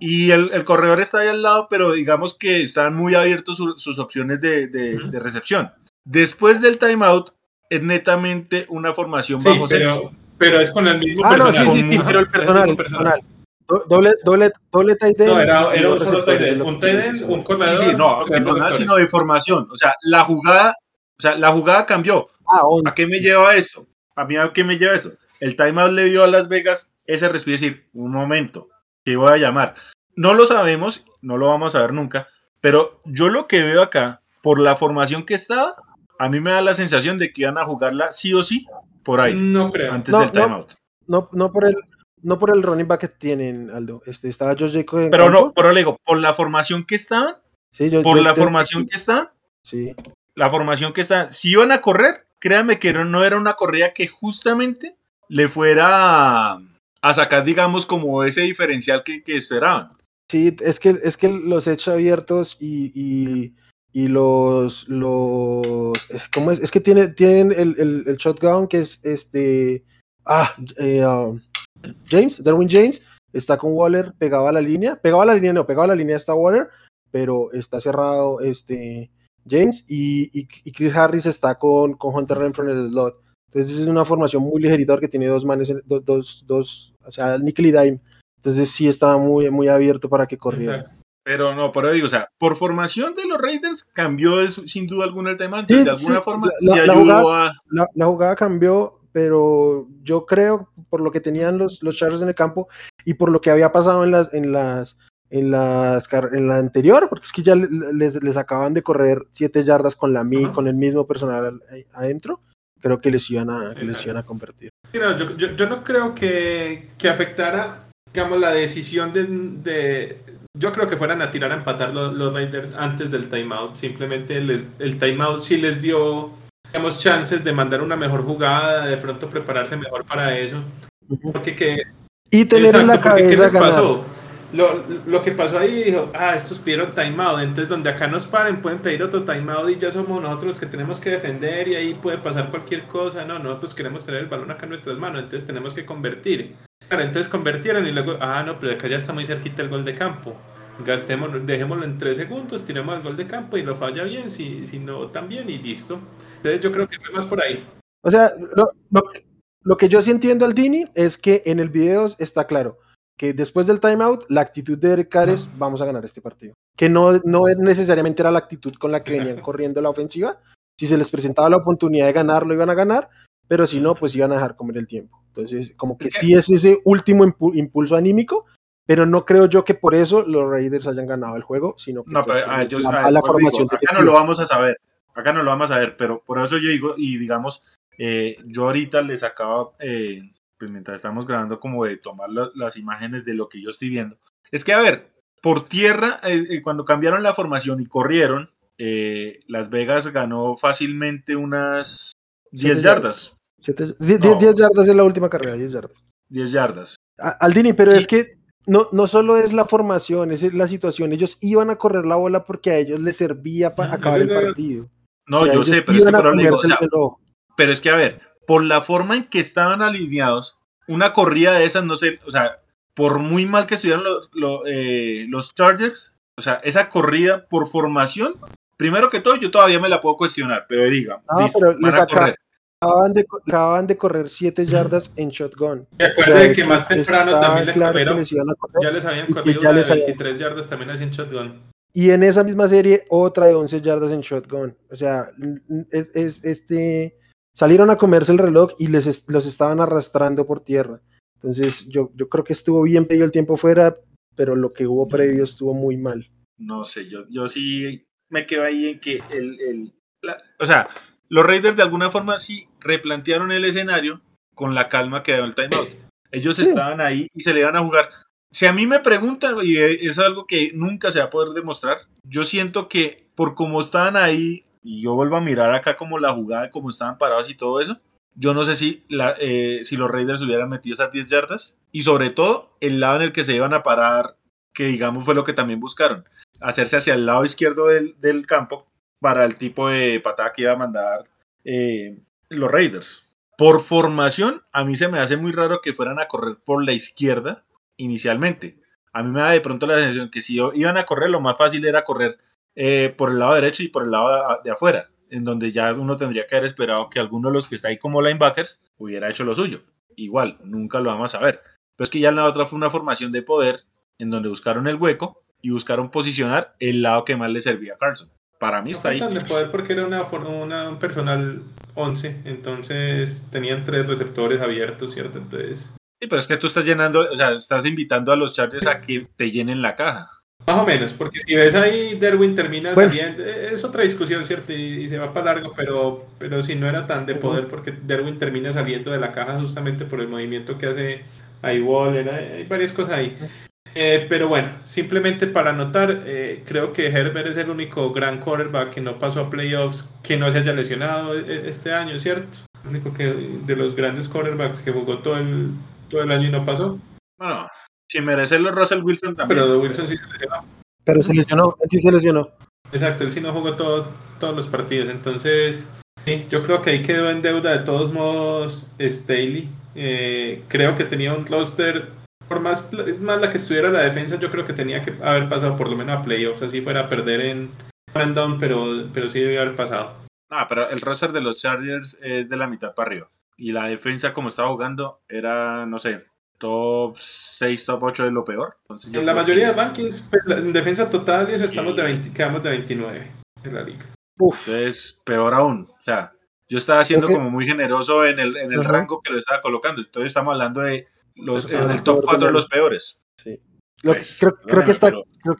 Y el, el corredor está ahí al lado, pero digamos que están muy abiertos su- sus opciones de, de recepción. Después del timeout, es netamente una formación Sí, bajo pero, pero es con el mismo Ah, no, sí, sí, pero el personal. Do- Doble, doble, doble tight end No, era, y era un solo tight end, un tight end, un corredor. Sí, sí, no, personal, sino de formación. O sea, la jugada, o sea, la jugada cambió. Ah. ¿A qué me lleva eso? A mí, ¿a qué me lleva eso? El timeout le dio a Las Vegas ese respiro, decir, un momento, que voy a llamar. No lo sabemos, no lo vamos a ver nunca, pero yo lo que veo acá, por la formación que estaba, a mí me da la sensación de que iban a jugarla sí o sí por ahí, No creo. antes No, del no. timeout. No, no por el, no por el running back que tienen, Aldo. Este, estaba Josh Jacobs en Pero campo. no, pero le digo, por la formación que estaban, Sí, yo- por yo- la yo- formación que estaban, Sí. la formación que está, si iban a correr, créanme que no- no era una corrida que justamente le fuera a, a sacar, digamos, como ese diferencial que, que esperaban. Sí, es que, es que los edge abiertos y, y, y los, los ¿cómo es? Es que tiene, tienen el, el, el shotgun que es este ah eh, um, James, Darwin James, está con Waller pegado a la línea, pegado a la línea, no, pegado a la línea está Waller, pero está cerrado este James y, y, Chris Harris está con, con Hunter Renfro en el slot. Entonces es una formación muy ligerita que tiene dos manes, dos, dos, dos, o sea, nickel y dime. Entonces sí estaba muy, muy abierto para que corriera. Pero no, pero digo, o sea, por formación de los Raiders cambió eso, sin duda alguna el tema, Sí, de alguna sí, forma la- sí la ayudó jugada- a... La, la jugada cambió, pero yo creo, por lo que tenían los, los Chargers en el campo y por lo que había pasado en las, en las, en las en la anterior, porque es que ya le- les, les acaban de correr siete yardas con la mi, con el mismo personal adentro, creo que les iban a, que les iban a convertir. Sí, no, yo, yo- yo no creo que, que afectara, digamos, la decisión de, de- Yo creo que fueran a tirar a empatar los, los Raiders antes del timeout. Simplemente les- el timeout sí les dio, digamos, chances de mandar una mejor jugada, de pronto prepararse mejor para eso. Porque que Y tener en la porque ¿qué cabeza les pasó? Lo, lo que pasó ahí dijo, ah, estos pidieron timeout, entonces donde acá nos paren pueden pedir otro timeout y ya somos nosotros los que tenemos que defender y ahí puede pasar cualquier cosa, no, nosotros queremos tener el balón acá en nuestras manos, entonces tenemos que convertir. Claro, entonces convirtieron y luego, ah, no, pero acá ya está muy cerquita el gol de campo. Gastémoslo, dejémoslo en tres segundos, tiremos el gol de campo y lo falla bien, si, si no, también y listo. Entonces yo creo que fue más por ahí. O sea, lo, lo- lo que yo sí entiendo al Dini es que en el video está claro que después del timeout, la actitud de Eric Carr es vamos a ganar este partido. Que no, no es necesariamente era la actitud con la que venían Exacto. corriendo la ofensiva. Si se les presentaba la oportunidad de ganarlo, iban a ganar, pero si no, pues iban a dejar comer el tiempo. Entonces, como que sí es ese último impu- impulso anímico, pero no creo yo que por eso los Raiders hayan ganado el juego, sino que No, pero ah, yo- la ah, digo, formación acá no lo vamos a saber, acá no lo vamos a ver, pero por eso yo digo, y digamos, eh, yo ahorita les acaba, eh, pues mientras estamos grabando, como de tomar la- las imágenes de lo que yo estoy viendo. Es que, a ver, por tierra, eh, eh, cuando cambiaron la formación y corrieron, Las Vegas ganó fácilmente unas 10 Siete yardas. Siete- die- No. 10 yardas en la última carrera, 10 yardas. 10 yardas. A- Aldini, pero Y- es que no, no solo es la formación, es la situación. Ellos iban a correr la bola porque a ellos les servía para acabar el no- partido. No, O sea, yo sé, pero es que pero digo, o sea, es que, a ver, por la forma en que estaban alineados, una corrida de esas, no sé, o sea, por muy mal que estuvieran los, lo- eh, los Chargers, o sea, esa corrida por formación, primero que todo, yo todavía me la puedo cuestionar, pero diga, Ah, listo, pero van les a acá- correr. Acaban de, acaban de correr 7 yardas en shotgun. Y O acuérdense sea, es que más temprano también le claro corrieron, les iban a correr. ya les habían corrido ya de les habían- 23 yardas también así en shotgun. Y en esa misma serie, otra de 11 yardas en shotgun. O sea, es, es- este, salieron a comerse el reloj y les los estaban arrastrando por tierra. Entonces, yo, yo creo que estuvo bien pedido el tiempo fuera, pero lo que hubo previo estuvo muy mal. No sé, yo, yo sí me quedo ahí en que el, el- o sea, los Raiders de alguna forma sí replantearon el escenario con la calma que dio el timeout. Ellos estaban ahí y se le iban a jugar. Si a mí me preguntan, y es algo que nunca se va a poder demostrar, yo siento que por cómo estaban ahí, y yo vuelvo a mirar acá como la jugada, cómo estaban parados y todo eso, yo no sé si, la, eh, si los Raiders hubieran metido esas 10 yardas y sobre todo el lado en el que se iban a parar, que digamos fue lo que también buscaron, hacerse hacia el lado izquierdo del, del campo para el tipo de patada que iba a mandar eh, los Raiders. Por formación, a mí se me hace muy raro que fueran a correr por la izquierda inicialmente. A mí me da de pronto la sensación que si iban a correr, lo más fácil era correr eh, por el lado derecho y por el lado de, afuera, en donde ya uno tendría que haber esperado que alguno de los que está ahí como linebackers hubiera hecho lo suyo. Igual, nunca lo vamos a ver. Pero es que ya la otra fue una formación de poder en donde buscaron el hueco y buscaron posicionar el lado que más le servía a Carlson para mí está ahí. de poder porque era una, una, un personal 11, entonces tenían tres receptores abiertos, ¿cierto? Entonces... Sí, pero es que tú estás llenando, o sea, estás invitando a los Chargers a que te llenen la caja. Más o menos, porque si ves ahí, Derwin termina saliendo, eh, es otra discusión, ¿cierto? Y, se va para largo, pero, pero si no era tan de poder, porque Derwin termina saliendo de la caja justamente por el movimiento que hace ahí Waller, hay varias cosas ahí. Eh, pero bueno, simplemente para anotar, eh, creo que Herbert es el único gran quarterback que no pasó a playoffs, que no se haya lesionado e-, este año, ¿cierto? El único que de los grandes quarterbacks que jugó todo el, todo el año y no pasó. Bueno, sin merecerlo Russell Wilson también. Pero Wilson sí se lesionó. Pero se lesionó, él sí se lesionó. Exacto, él sí no jugó todo, todos los partidos, entonces sí, yo creo que ahí quedó en deuda de todos modos Staley. Eh, creo que tenía un cluster por más, más la que estuviera la defensa, yo creo que tenía que haber pasado por lo menos a playoffs, así fuera a perder en random, pero, pero sí debe haber pasado. Ah, pero el roster de los Chargers es de la mitad para arriba. Y la defensa, como estaba jugando, era, no sé, top 6, top 8 de lo peor. en la mayoría de rankings, pues, en defensa total, y eso estamos de 20, quedamos de 29 en la liga. Entonces, peor aún. O sea, yo estaba siendo como muy generoso en el, en el rango que lo estaba colocando. Entonces, estamos hablando de los, en el top 4 de los peores. Sí. Pues, creo, que está,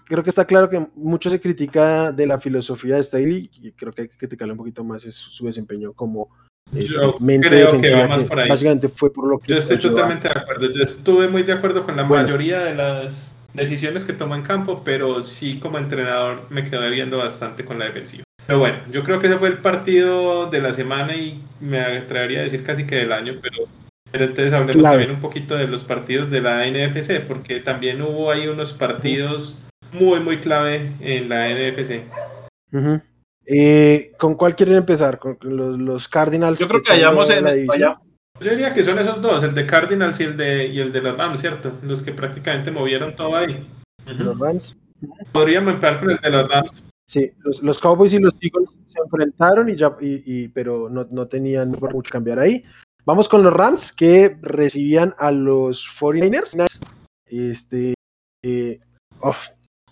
creo, que está claro que mucho se critica de la filosofía de Staley y creo que hay que criticarle un poquito más es su desempeño como este, mente creo que va más por ahí. Básicamente fue por lo que. Yo estoy totalmente de acuerdo. Yo estuve muy de acuerdo con la mayoría de las decisiones que toma en campo, pero sí como entrenador me quedo viendo bastante con la defensiva. Pero bueno, yo creo que ese fue el partido de la semana y me atrevería a decir casi que del año, pero pero entonces hablemos también un poquito de los partidos de la NFC, porque también hubo ahí unos partidos muy, muy clave en la NFC. Eh, ¿Con cuál quieren empezar? ¿Con los, Cardinals? Yo creo que hayamos en la Yo diría que son esos dos, el de Cardinals y el de, y el de los Rams, ¿cierto? Los que prácticamente movieron todo ahí. Los Rams. Podríamos empezar con el de los Rams. Sí, los, Cowboys y los Eagles se enfrentaron y ya, y, pero no, no tenían mucho cambiar ahí. Vamos con los Rams que recibían a los 49ers. Este, eh, oh,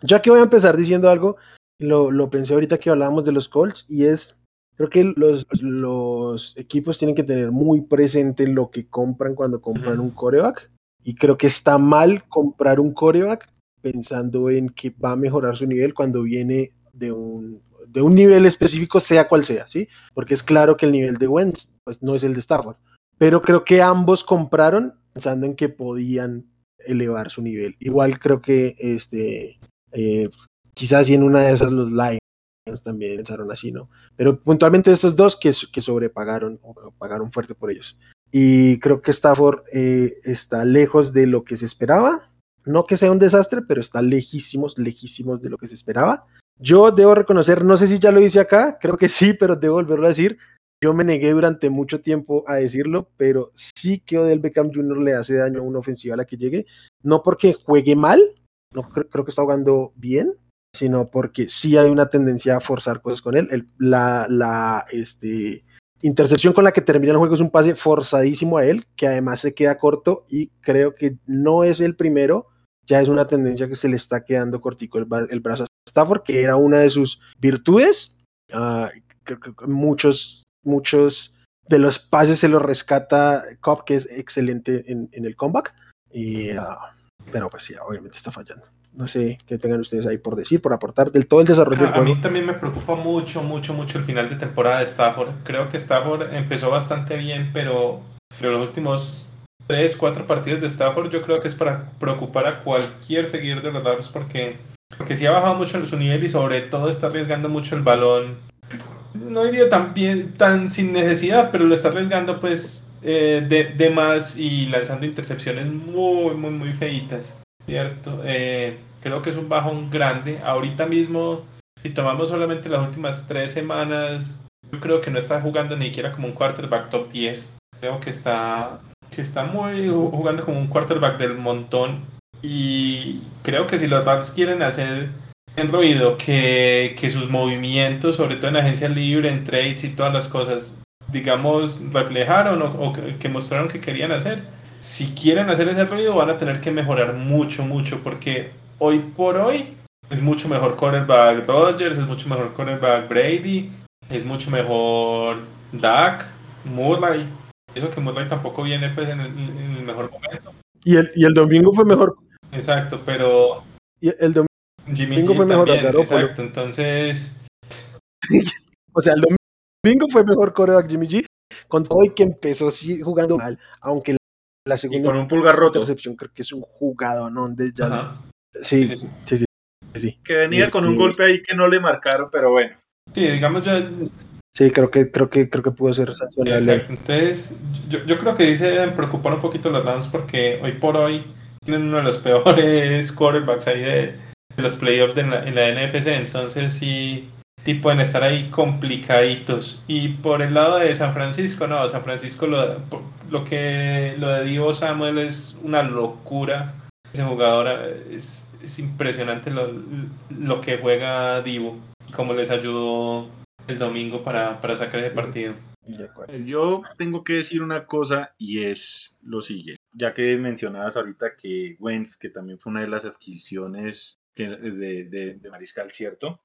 ya que voy a empezar diciendo algo, lo, pensé ahorita que hablábamos de los Colts y es, creo que los, los equipos tienen que tener muy presente lo que compran cuando compran un coreback y creo que está mal comprar un coreback pensando en que va a mejorar su nivel cuando viene de un, de un nivel específico, sea cual sea, ¿sí? Porque es claro que el nivel de Wentz pues, no es el de Stafford pero creo que ambos compraron pensando en que podían elevar su nivel. Igual creo que este, eh, quizás en una de esas los Lions también pensaron así, ¿no? Pero puntualmente estos dos que, que sobrepagaron, pagaron fuerte por ellos. Y creo que Stafford eh, está lejos de lo que se esperaba. No que sea un desastre, pero está lejísimos, lejísimos de lo que se esperaba. Yo debo reconocer, no sé si ya lo hice acá, creo que sí, pero debo volverlo a decir. Yo me negué durante mucho tiempo a decirlo, pero sí que Odell Beckham Jr. le hace daño a una ofensiva a la que llegue. No porque juegue mal, no creo que está jugando bien, sino porque sí hay una tendencia a forzar cosas con él. la, este, intercepción con la que termina el juego es un pase forzadísimo a él, que además se queda corto y creo que no es el primero, ya es una tendencia que se le está quedando cortico el, brazo a Stafford, que era una de sus virtudes. Uh, muchos muchos de los pases se los rescata Cobb, que es excelente en, el comeback. Y, ah, pero pues sí, obviamente está fallando. No sé qué tengan ustedes ahí por decir, por aportar del todo el desarrollo a, A mí también me preocupa mucho, mucho, mucho el final de temporada de Stafford. Creo que Stafford empezó bastante bien, pero, pero los últimos tres, cuatro partidos de Stafford yo creo que es para preocupar a cualquier seguidor de los Rams porque, porque sí ha bajado mucho su nivel y sobre todo está arriesgando mucho el balón. No iría tan bien, tan sin necesidad, pero lo está arriesgando pues eh, de, de, más y lanzando intercepciones muy, muy, muy feitas. ¿Cierto? Eh, creo que es un bajón grande. Ahorita mismo, si tomamos solamente las últimas tres semanas, yo creo que no está jugando ni siquiera como un quarterback top 10. Creo que está, que está muy jugando como un quarterback del montón. Y creo que si los Rams quieren hacer en ruido que, que sus movimientos, sobre todo en agencia libre, en trades y todas las cosas, digamos, reflejaron o, o que mostraron que querían hacer, si quieren hacer ese ruido van a tener que mejorar mucho, mucho, porque hoy por hoy es mucho mejor cornerback Rodgers, es mucho mejor cornerback Brady, es mucho mejor Dak, Murray. Eso que Murray tampoco viene pues en el, en el mejor momento. Y el, y el domingo fue mejor. Exacto, pero... Y el domingo Jimmy G fue mejor también, Garoppolo. exacto, entonces... O sea, el domingo fue mejor coreback Jimmy G, con todo y que empezó sí, jugando mal, aunque la Y segunda con un pulgar roto. intercepción creo que es un jugador, ¿no? De ya, sí, Sí, sí, sí, sí, sí, sí. Que venía con un Este- golpe ahí que no le marcaron, pero bueno. Sí, digamos yo... Sí, creo que, creo que, creo que pudo ser sancionable. Exacto. Entonces, yo, yo creo que deben preocupar un poquito los Rams porque hoy por hoy tienen uno de los peores quarterbacks ahí de, de los playoffs de la- en la NFC. Entonces, sí, sí pueden estar ahí complicaditos. Y por el lado de San Francisco, no, San Francisco lo, lo que lo de Divo Samuel es una locura. Ese jugador eh, es, es impresionante lo, lo que juega Divo, cómo les ayudó el domingo para, para sacar ese partido. Acuerdo. Yo tengo que decir una cosa y es lo siguiente. Ya que mencionabas ahorita que Wentz, que también fue una de las adquisiciones que- de, de- de Mariscal, ¿cierto?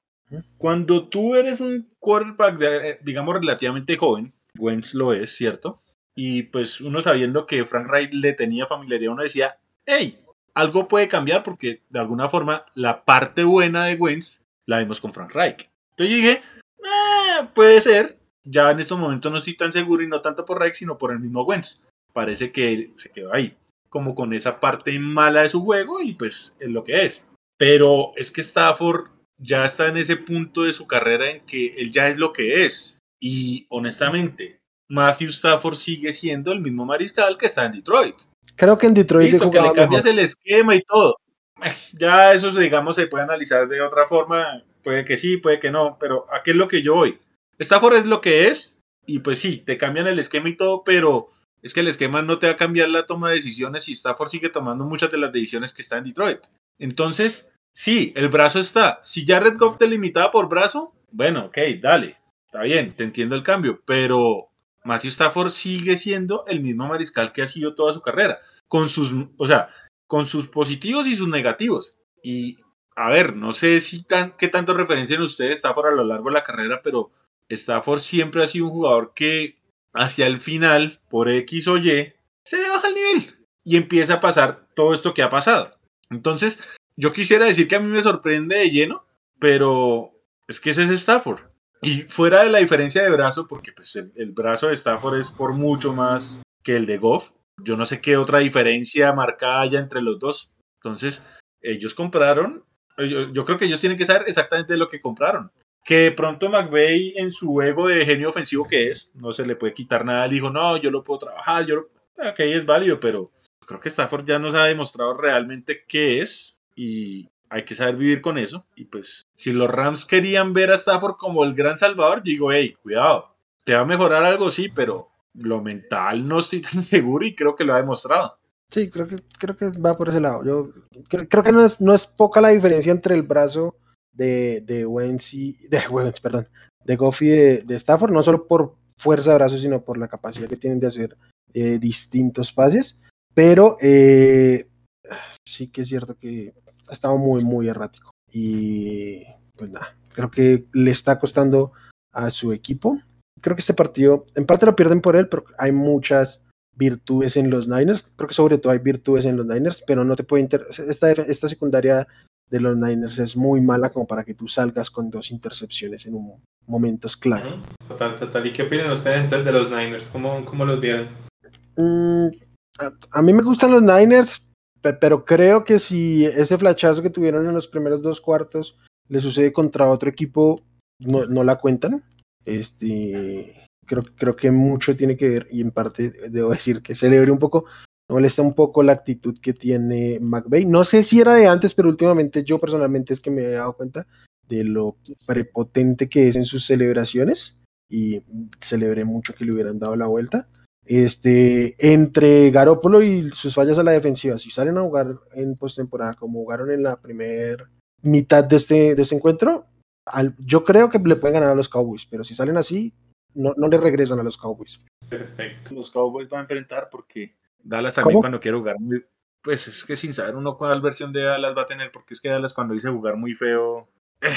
Cuando tú eres un quarterback, de- eh, digamos, relativamente joven, Wentz lo es, ¿cierto? Y pues uno sabiendo que Frank Reich le tenía familiaridad, uno decía, hey, algo puede cambiar porque de alguna forma la parte buena de Wentz la vimos con Frank Reich. Entonces yo dije, "Eh, puede ser, ya en estos momentos no estoy tan seguro y no tanto por Reich, sino por el mismo Wentz. Parece que se quedó ahí, como con esa parte mala de su juego y pues es lo que es. Pero es que Stafford ya está en ese punto de su carrera en que él ya es lo que es. Y honestamente, Matthew Stafford sigue siendo el mismo mariscal que está en Detroit. Creo que en Detroit Listo, que le cambias mejor. el esquema y todo. Ya eso, digamos, se puede analizar de otra forma. Puede que sí, puede que no. Pero ¿a qué es lo que yo voy? Stafford es lo que es. Y pues sí, te cambian el esquema y todo, pero es que el esquema no te va a cambiar la toma de decisiones y Stafford sigue tomando muchas de las decisiones que está en Detroit. Entonces, sí, el brazo está. Si ya Red Goff te limitaba por brazo, bueno, ok, dale. Está bien, te entiendo el cambio, pero Matthew Stafford sigue siendo el mismo mariscal que ha sido toda su carrera, con sus, o sea, con sus positivos y sus negativos. Y a ver, no sé si tan, qué tanto referencian ustedes Stafford a lo largo de la carrera, pero Stafford siempre ha sido un jugador que hacia el final, por X o Y, se le baja el nivel y empieza a pasar todo esto que ha pasado. Entonces, yo quisiera decir que a mí me sorprende de lleno, pero es que ese es Stafford. Y fuera de la diferencia de brazo, porque pues el, brazo de Stafford es por mucho más que el de Goff, yo no sé qué otra diferencia marcada haya entre los dos. Entonces, ellos compraron, yo, creo que ellos tienen que saber exactamente lo que compraron. Que de pronto McVeigh en su ego de genio ofensivo que es, no se le puede quitar nada, él dijo, no, yo lo puedo trabajar, yo lo... Ok, es válido, pero creo que Stafford ya nos ha demostrado realmente qué es y hay que saber vivir con eso. Y pues, si los Rams querían ver a Stafford como el gran salvador, digo, hey, cuidado, te va a mejorar algo, sí, pero lo mental no estoy tan seguro y creo que lo ha demostrado. Sí, creo que, creo que va por ese lado. Yo creo, creo que no es, no es poca la diferencia entre el brazo de, de Wentz y de Wentz, perdón, de Goff y de, de Stafford, no solo por fuerza de brazo, sino por la capacidad que tienen de hacer eh, distintos pases. Pero eh, sí que es cierto que ha estado muy, muy errático. Y pues nada, creo que le está costando a su equipo. Creo que este partido, en parte lo pierden por él, pero hay muchas virtudes en los Niners. Creo que sobre todo hay virtudes en los Niners, pero no te puede inter esta, esta secundaria de los Niners es muy mala como para que tú salgas con dos intercepciones en un momentos clave. Total, total. ¿Y qué opinan ustedes entonces de los Niners? ¿Cómo, cómo los vieron? Mm, a, mí me gustan los Niners, pero creo que si ese flachazo que tuvieron en los primeros dos cuartos le sucede contra otro equipo, no, no la cuentan. Este, creo, creo que mucho tiene que ver, y en parte debo decir que celebre un poco, me molesta un poco la actitud que tiene McVeigh. No sé si era de antes, pero últimamente yo personalmente es que me he dado cuenta de lo prepotente que es en sus celebraciones y celebré mucho que le hubieran dado la vuelta. Este, entre Garópolo y sus fallas a la defensiva, si salen a jugar en postemporada como jugaron en la primera mitad de este, de este encuentro, al, yo creo que le pueden ganar a los Cowboys, pero si salen así, no, no le regresan a los Cowboys. Perfecto. Los Cowboys van a enfrentar porque Dallas también ¿Cómo? cuando quiere jugar muy, pues es que sin saber uno cuál versión de Dallas va a tener, porque es que Dallas cuando dice jugar muy feo, eh,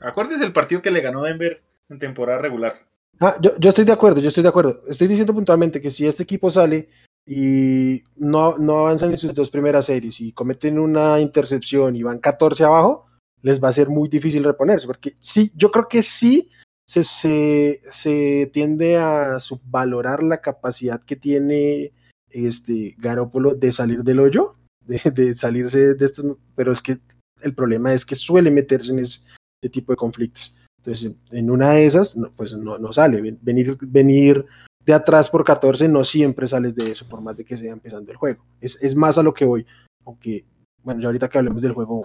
acuérdese el partido que le ganó Denver en temporada regular. Ah, yo, yo, estoy de acuerdo, yo estoy de acuerdo. Estoy diciendo puntualmente que si este equipo sale y no, no avanzan en sus dos primeras series y cometen una intercepción y van 14 abajo, les va a ser muy difícil reponerse, porque sí, yo creo que sí se, se, se tiende a subvalorar la capacidad que tiene este Garópolo de salir del hoyo, de, de salirse de esto, pero es que el problema es que suele meterse en ese tipo de conflictos. Entonces, en una de esas, pues no, no sale. Venir, venir de atrás por 14 no siempre sales de eso, por más de que sea empezando el juego. Es, es más a lo que voy. Aunque, bueno, ya ahorita que hablemos del juego,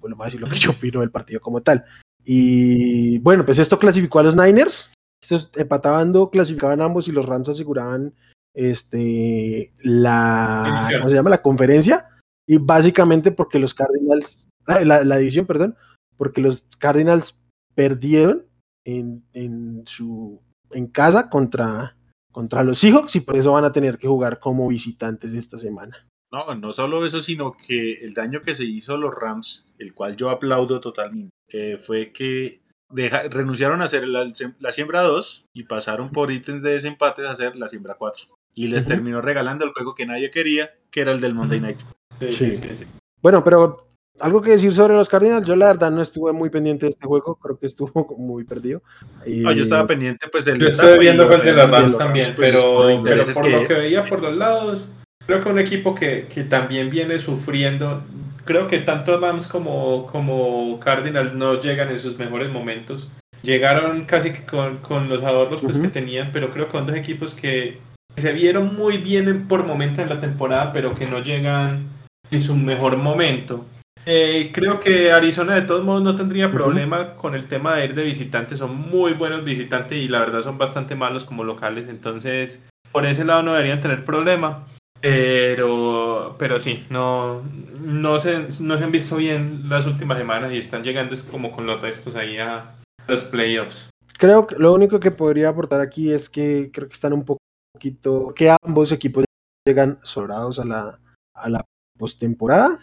bueno, voy a decir lo que yo opino del partido como tal. Y bueno, pues esto clasificó a los Niners. Estos empataban, clasificaban ambos y los Rams aseguraban este, la, ¿cómo se llama? La conferencia. Y básicamente porque los Cardinals, la, la división, perdón, porque los Cardinals perdieron en, en, su, en casa contra, contra los Seahawks y por eso van a tener que jugar como visitantes esta semana. No, no solo eso, sino que el daño que se hizo a los Rams, el cual yo aplaudo totalmente, eh, fue que deja, renunciaron a hacer la, la, siembra 2 y pasaron por ítems de desempate a hacer la siembra 4. Y les uh -huh. terminó regalando el juego que nadie quería, que era el del Monday Night. Sí, sí, sí, sí. Bueno, pero algo que decir sobre los Cardinals, yo la verdad no estuve muy pendiente de este juego, creo que estuvo muy perdido. Y... No, yo estaba pendiente pues del... Yo estoy viendo el de los Rams también, pues, pero, pero por que... lo que veía por los lados, creo que un equipo que, que también viene sufriendo, creo que tanto Rams como, como Cardinals no llegan en sus mejores momentos. Llegaron casi que con, con los ahorros pues, uh -huh. que tenían, pero creo que son dos equipos que se vieron muy bien por momentos en la temporada, pero que no llegan en su mejor momento. Eh, creo que Arizona de todos modos no tendría problema uh -huh. con el tema de ir de visitantes, son muy buenos visitantes y la verdad son bastante malos como locales, entonces por ese lado no deberían tener problema. Pero, pero sí, no, no, se, no se han visto bien las últimas semanas y están llegando es como con los restos ahí a los playoffs. Creo que lo único que podría aportar aquí es que creo que están un poquito, que ambos equipos llegan sobrados a la, a la postemporada.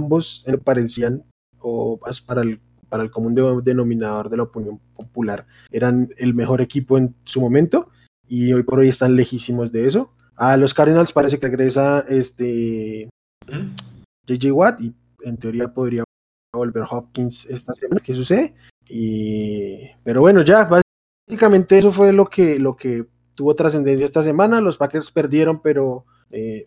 Ambos parecían, o para el, para el común denominador de la opinión popular, eran el mejor equipo en su momento y hoy por hoy están lejísimos de eso. A los Cardinals parece que regresa este. JJ Watt y en teoría podría volver Hopkins esta semana. ¿Qué sucede? Y, pero bueno, ya básicamente eso fue lo que, lo que tuvo trascendencia esta semana. Los Packers perdieron, pero eh,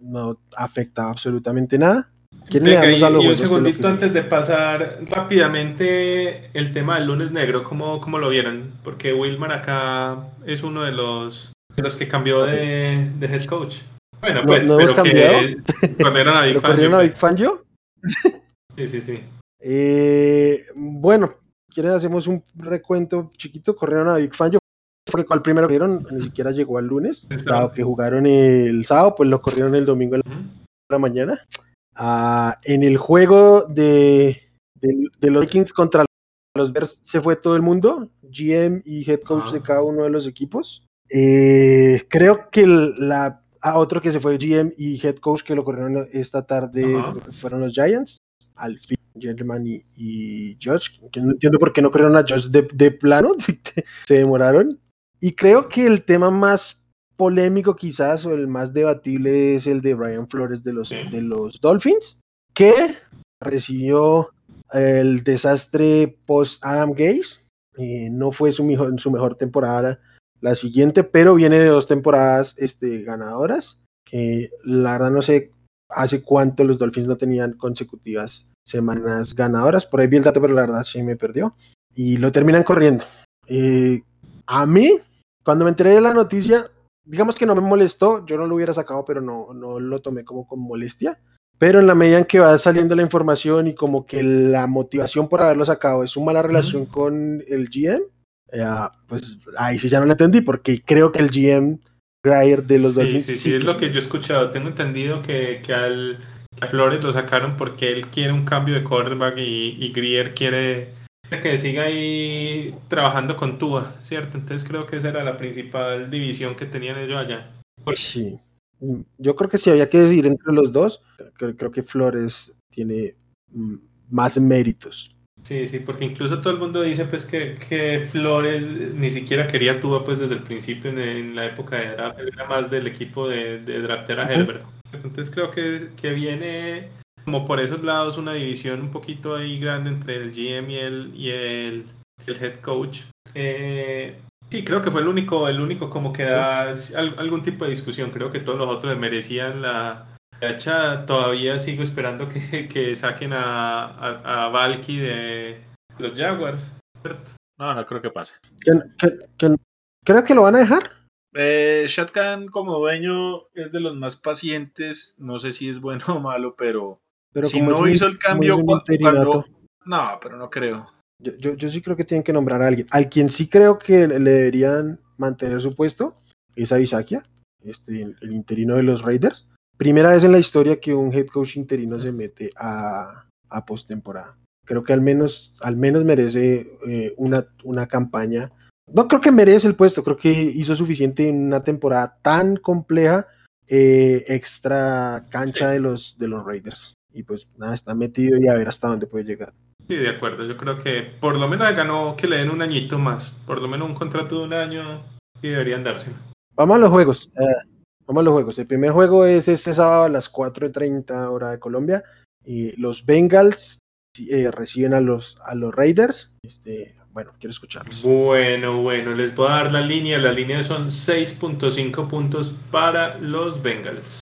no afecta absolutamente nada. Venga, y, y, un segundito antes de pasar rápidamente el tema del lunes negro, ¿cómo, cómo lo vieron? Porque Wilmar acá es uno de los, de los que cambió de, de, head coach. Bueno, pues, ¿No, ¿no pero que corrieron a Big Fangio. a Big Fangio? Sí, sí, sí. Eh, bueno, ¿quieren hacemos un recuento chiquito? Corrieron a Big Fangio. Porque al primero que dieron ni siquiera llegó al lunes. Dado que jugaron el sábado, pues lo corrieron el domingo a la mañana. Uh, en el juego de, de, de, los Vikings contra los Bears se fue todo el mundo, GM y head coach -huh. de cada uno de los equipos. Eh, creo que la ah, otro que se fue GM y head coach que lo corrieron esta tarde fueron los Giants. Al fin, Gentleman y, y Josh, que no entiendo por qué no corrieron a Josh de, de plano, se demoraron. Y creo que el tema más polémico quizás o el más debatible es el de Brian Flores de los, de los Dolphins, que recibió el desastre post Adam Gaze. Eh, no fue su mejor, su mejor temporada la siguiente, pero viene de dos temporadas este, ganadoras, que la verdad no sé hace cuánto los Dolphins no tenían consecutivas semanas ganadoras. Por ahí vi el dato, pero la verdad sí me perdió. Y lo terminan corriendo. Eh, a mí, cuando me enteré de la noticia, digamos que no me molestó, yo no lo hubiera sacado, pero no, no lo tomé como con molestia. Pero en la medida en que va saliendo la información y como que la motivación por haberlo sacado es su mala relación con el GM, pues ahí sí ya no lo entendí, porque creo que el GM Grier de los sí, Sí, sí, es lo que yo he escuchado. Tengo entendido que, que al a Flores lo sacaron porque él quiere un cambio de quarterback y, y Grier quiere que siga ahí trabajando con Tua, ¿cierto? Entonces creo que esa era la principal división que tenían ellos allá. Sí. Yo creo que si había que decidir entre los dos, creo que Flores tiene mm, más méritos. Sí, sí, porque incluso todo el mundo dice pues que, que Flores ni siquiera quería Tua pues desde el principio en, la época de draft, era más del equipo de, de era Herbert. Entonces creo que, que, viene como por esos lados una división un poquito ahí grande entre el GM y el, y el, el head coach. Eh, sí, creo que fue el único, el único como que da algún tipo de discusión. Creo que todos los otros merecían la, hecha todavía sigo esperando que, que saquen a, a, a, Valky de los Jaguars. No, no creo que pase. ¿Crees que lo van a dejar? Eh, Shotgun como dueño es de los más pacientes. No sé si es bueno o malo, pero, pero si no hizo el cambio cuando, No, pero no creo. Yo, yo, yo, sí creo que tienen que nombrar a alguien. Al quien sí creo que le deberían mantener su puesto es a este, el interino de los Raiders primera vez en la historia que un head coach interino se mete a, a postemporada. Creo que al menos, al menos merece eh, una, una campaña. No creo que merece el puesto, creo que hizo suficiente en una temporada tan compleja, eh, extra cancha de, los, de los Raiders. Y pues nada, está metido y a ver hasta dónde puede llegar. Sí, de acuerdo. Yo creo que por lo menos ganó que le den un añito más. Por lo menos un contrato de un año y deberían darse. Vamos a los juegos. Eh, Vamos a los juegos. El primer juego es este sábado a las 4.30 hora de Colombia. Y los Bengals eh, reciben a los, a los Raiders. Este, bueno, quiero escucharlos. Bueno, bueno, les voy a dar la línea. La línea son 6.5 puntos para los Bengals.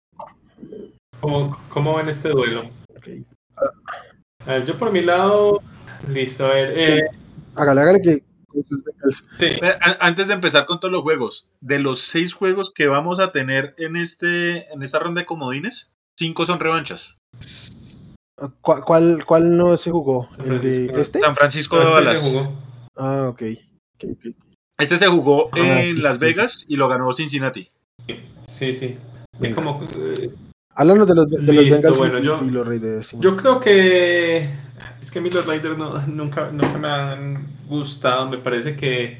¿Cómo, cómo ven este duelo? A ver, yo por mi lado, listo, a ver. Eh, hágale, hágale que antes de empezar con todos los juegos, de los seis juegos que vamos a tener en, este, en esta ronda de comodines, cinco son revanchas. ¿Cuál, cuál, no se jugó? ¿El de este? San Francisco de Dallas. Ah, ok. Este se jugó ah, en Las Vegas y lo ganó Cincinnati. Sí, sí. como, eh, Háblanos de los, de los Bengals bueno, yo, y los Raiders. Yo creo que es que a mí los Raiders no, nunca, nunca me han gustado. Me parece que,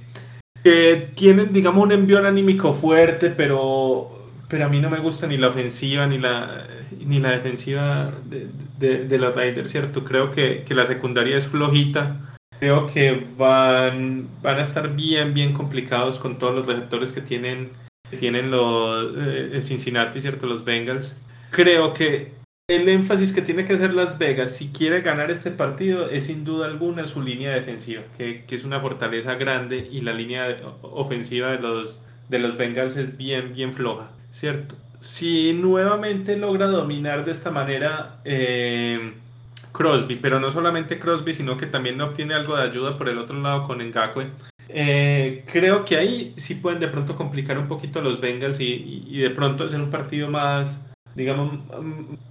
tienen, digamos, un envío anímico fuerte, pero, pero a mí no me gusta ni la ofensiva ni la, ni la defensiva de, de, los Raiders, ¿cierto? Creo que, que, la secundaria es flojita. Creo que van, van a estar bien, bien complicados con todos los receptores que tienen, que tienen los eh, Cincinnati, ¿cierto? Los Bengals. Creo que el énfasis que tiene que hacer Las Vegas si quiere ganar este partido es sin duda alguna su línea defensiva, que, es una fortaleza grande y la línea ofensiva de los, de los Bengals es bien, bien floja, ¿cierto? Si nuevamente logra dominar de esta manera eh, Crosby, pero no solamente Crosby, sino que también obtiene algo de ayuda por el otro lado con Ngakwe, eh, creo que ahí sí pueden de pronto complicar un poquito a los Bengals y, y de pronto hacer un partido más digamos,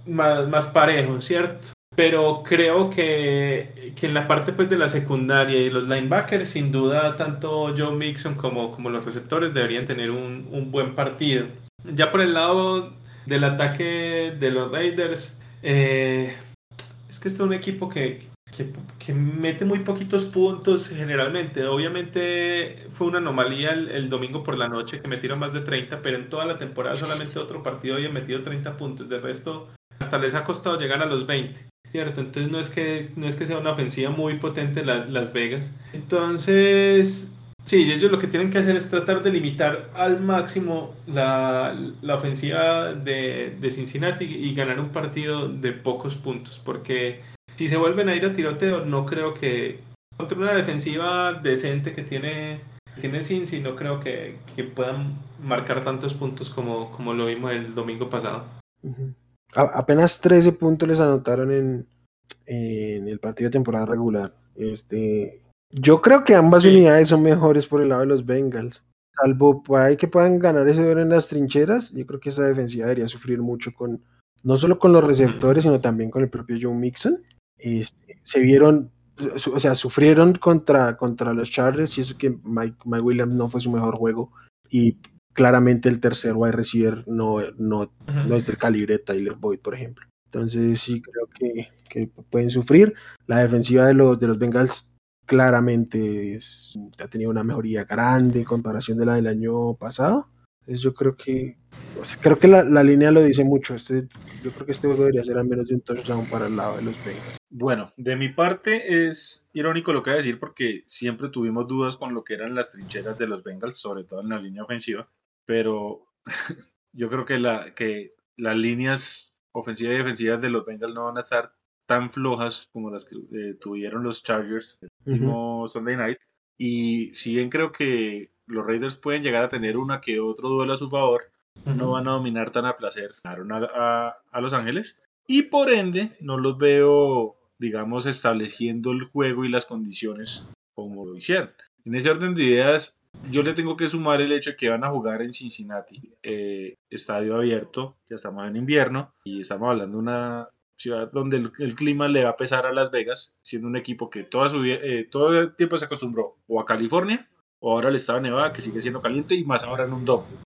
más, más parejo, ¿cierto? Pero creo que, que, en la parte pues, de la secundaria y los linebackers, sin duda, tanto Joe Mixon como, como los receptores deberían tener un, un buen partido. Ya por el lado del ataque de los Raiders, eh, es que este es un equipo que, que, mete muy poquitos puntos generalmente. Obviamente fue una anomalía el, domingo por la noche que metieron más de 30, pero en toda la temporada solamente otro partido había metido 30 puntos. De resto, hasta les ha costado llegar a los 20. ¿Cierto? Entonces no es que, no es que sea una ofensiva muy potente Las Vegas. Entonces, sí, ellos lo que tienen que hacer es tratar de limitar al máximo la, la ofensiva de, de Cincinnati y ganar un partido de pocos puntos, porque si se vuelven a ir a tiroteo, no creo que contra una defensiva decente que tiene, tiene Cincy, no creo que, que, puedan marcar tantos puntos como, como lo vimos el domingo pasado. apenas 13 puntos les anotaron en, en el partido de temporada regular. Este, yo creo que ambas unidades son mejores por el lado de los Bengals. Salvo por ahí que puedan ganar ese duelo en las trincheras, yo creo que esa defensiva debería sufrir mucho con, no solo con los receptores, sino también con el propio Joe Mixon. Este, se vieron, o sea, sufrieron contra, contra los Chargers y eso que Mike, Mike Williams no fue su mejor juego y claramente el tercer wide receiver no, no, no es del calibre de Tyler Boyd, por ejemplo. Entonces sí creo que, que pueden sufrir. La defensiva de los, de los Bengals claramente ha tenido una mejoría grande en comparación de la del año pasado. Entonces yo creo que creo que la, la, línea lo dice mucho. Este, yo creo que este juego debería ser al menos de un touchdown para el lado de los Bengals. Bueno, de mi parte es irónico lo que voy a decir porque siempre tuvimos dudas con lo que eran las trincheras de los Bengals, sobre todo en la línea ofensiva, pero yo creo que, la, que las líneas ofensivas y defensivas de los Bengals no van a estar tan flojas como las que eh, tuvieron los Chargers el último Sunday Night. Y si bien creo que los Raiders pueden llegar a tener una que otro duelo a su favor, no van a dominar tan a placer a, a, Los Ángeles. Y por ende, no los veo, digamos, estableciendo el juego y las condiciones como lo hicieron. En ese orden de ideas, yo le tengo que sumar el hecho de que van a jugar en Cincinnati, eh, estadio abierto, ya estamos en invierno y estamos hablando de una ciudad donde el, clima le va a pesar a Las Vegas, siendo un equipo que toda su, eh, todo el tiempo se acostumbró o a California o ahora al estado de Nevada, que sigue siendo caliente y más ahora en un.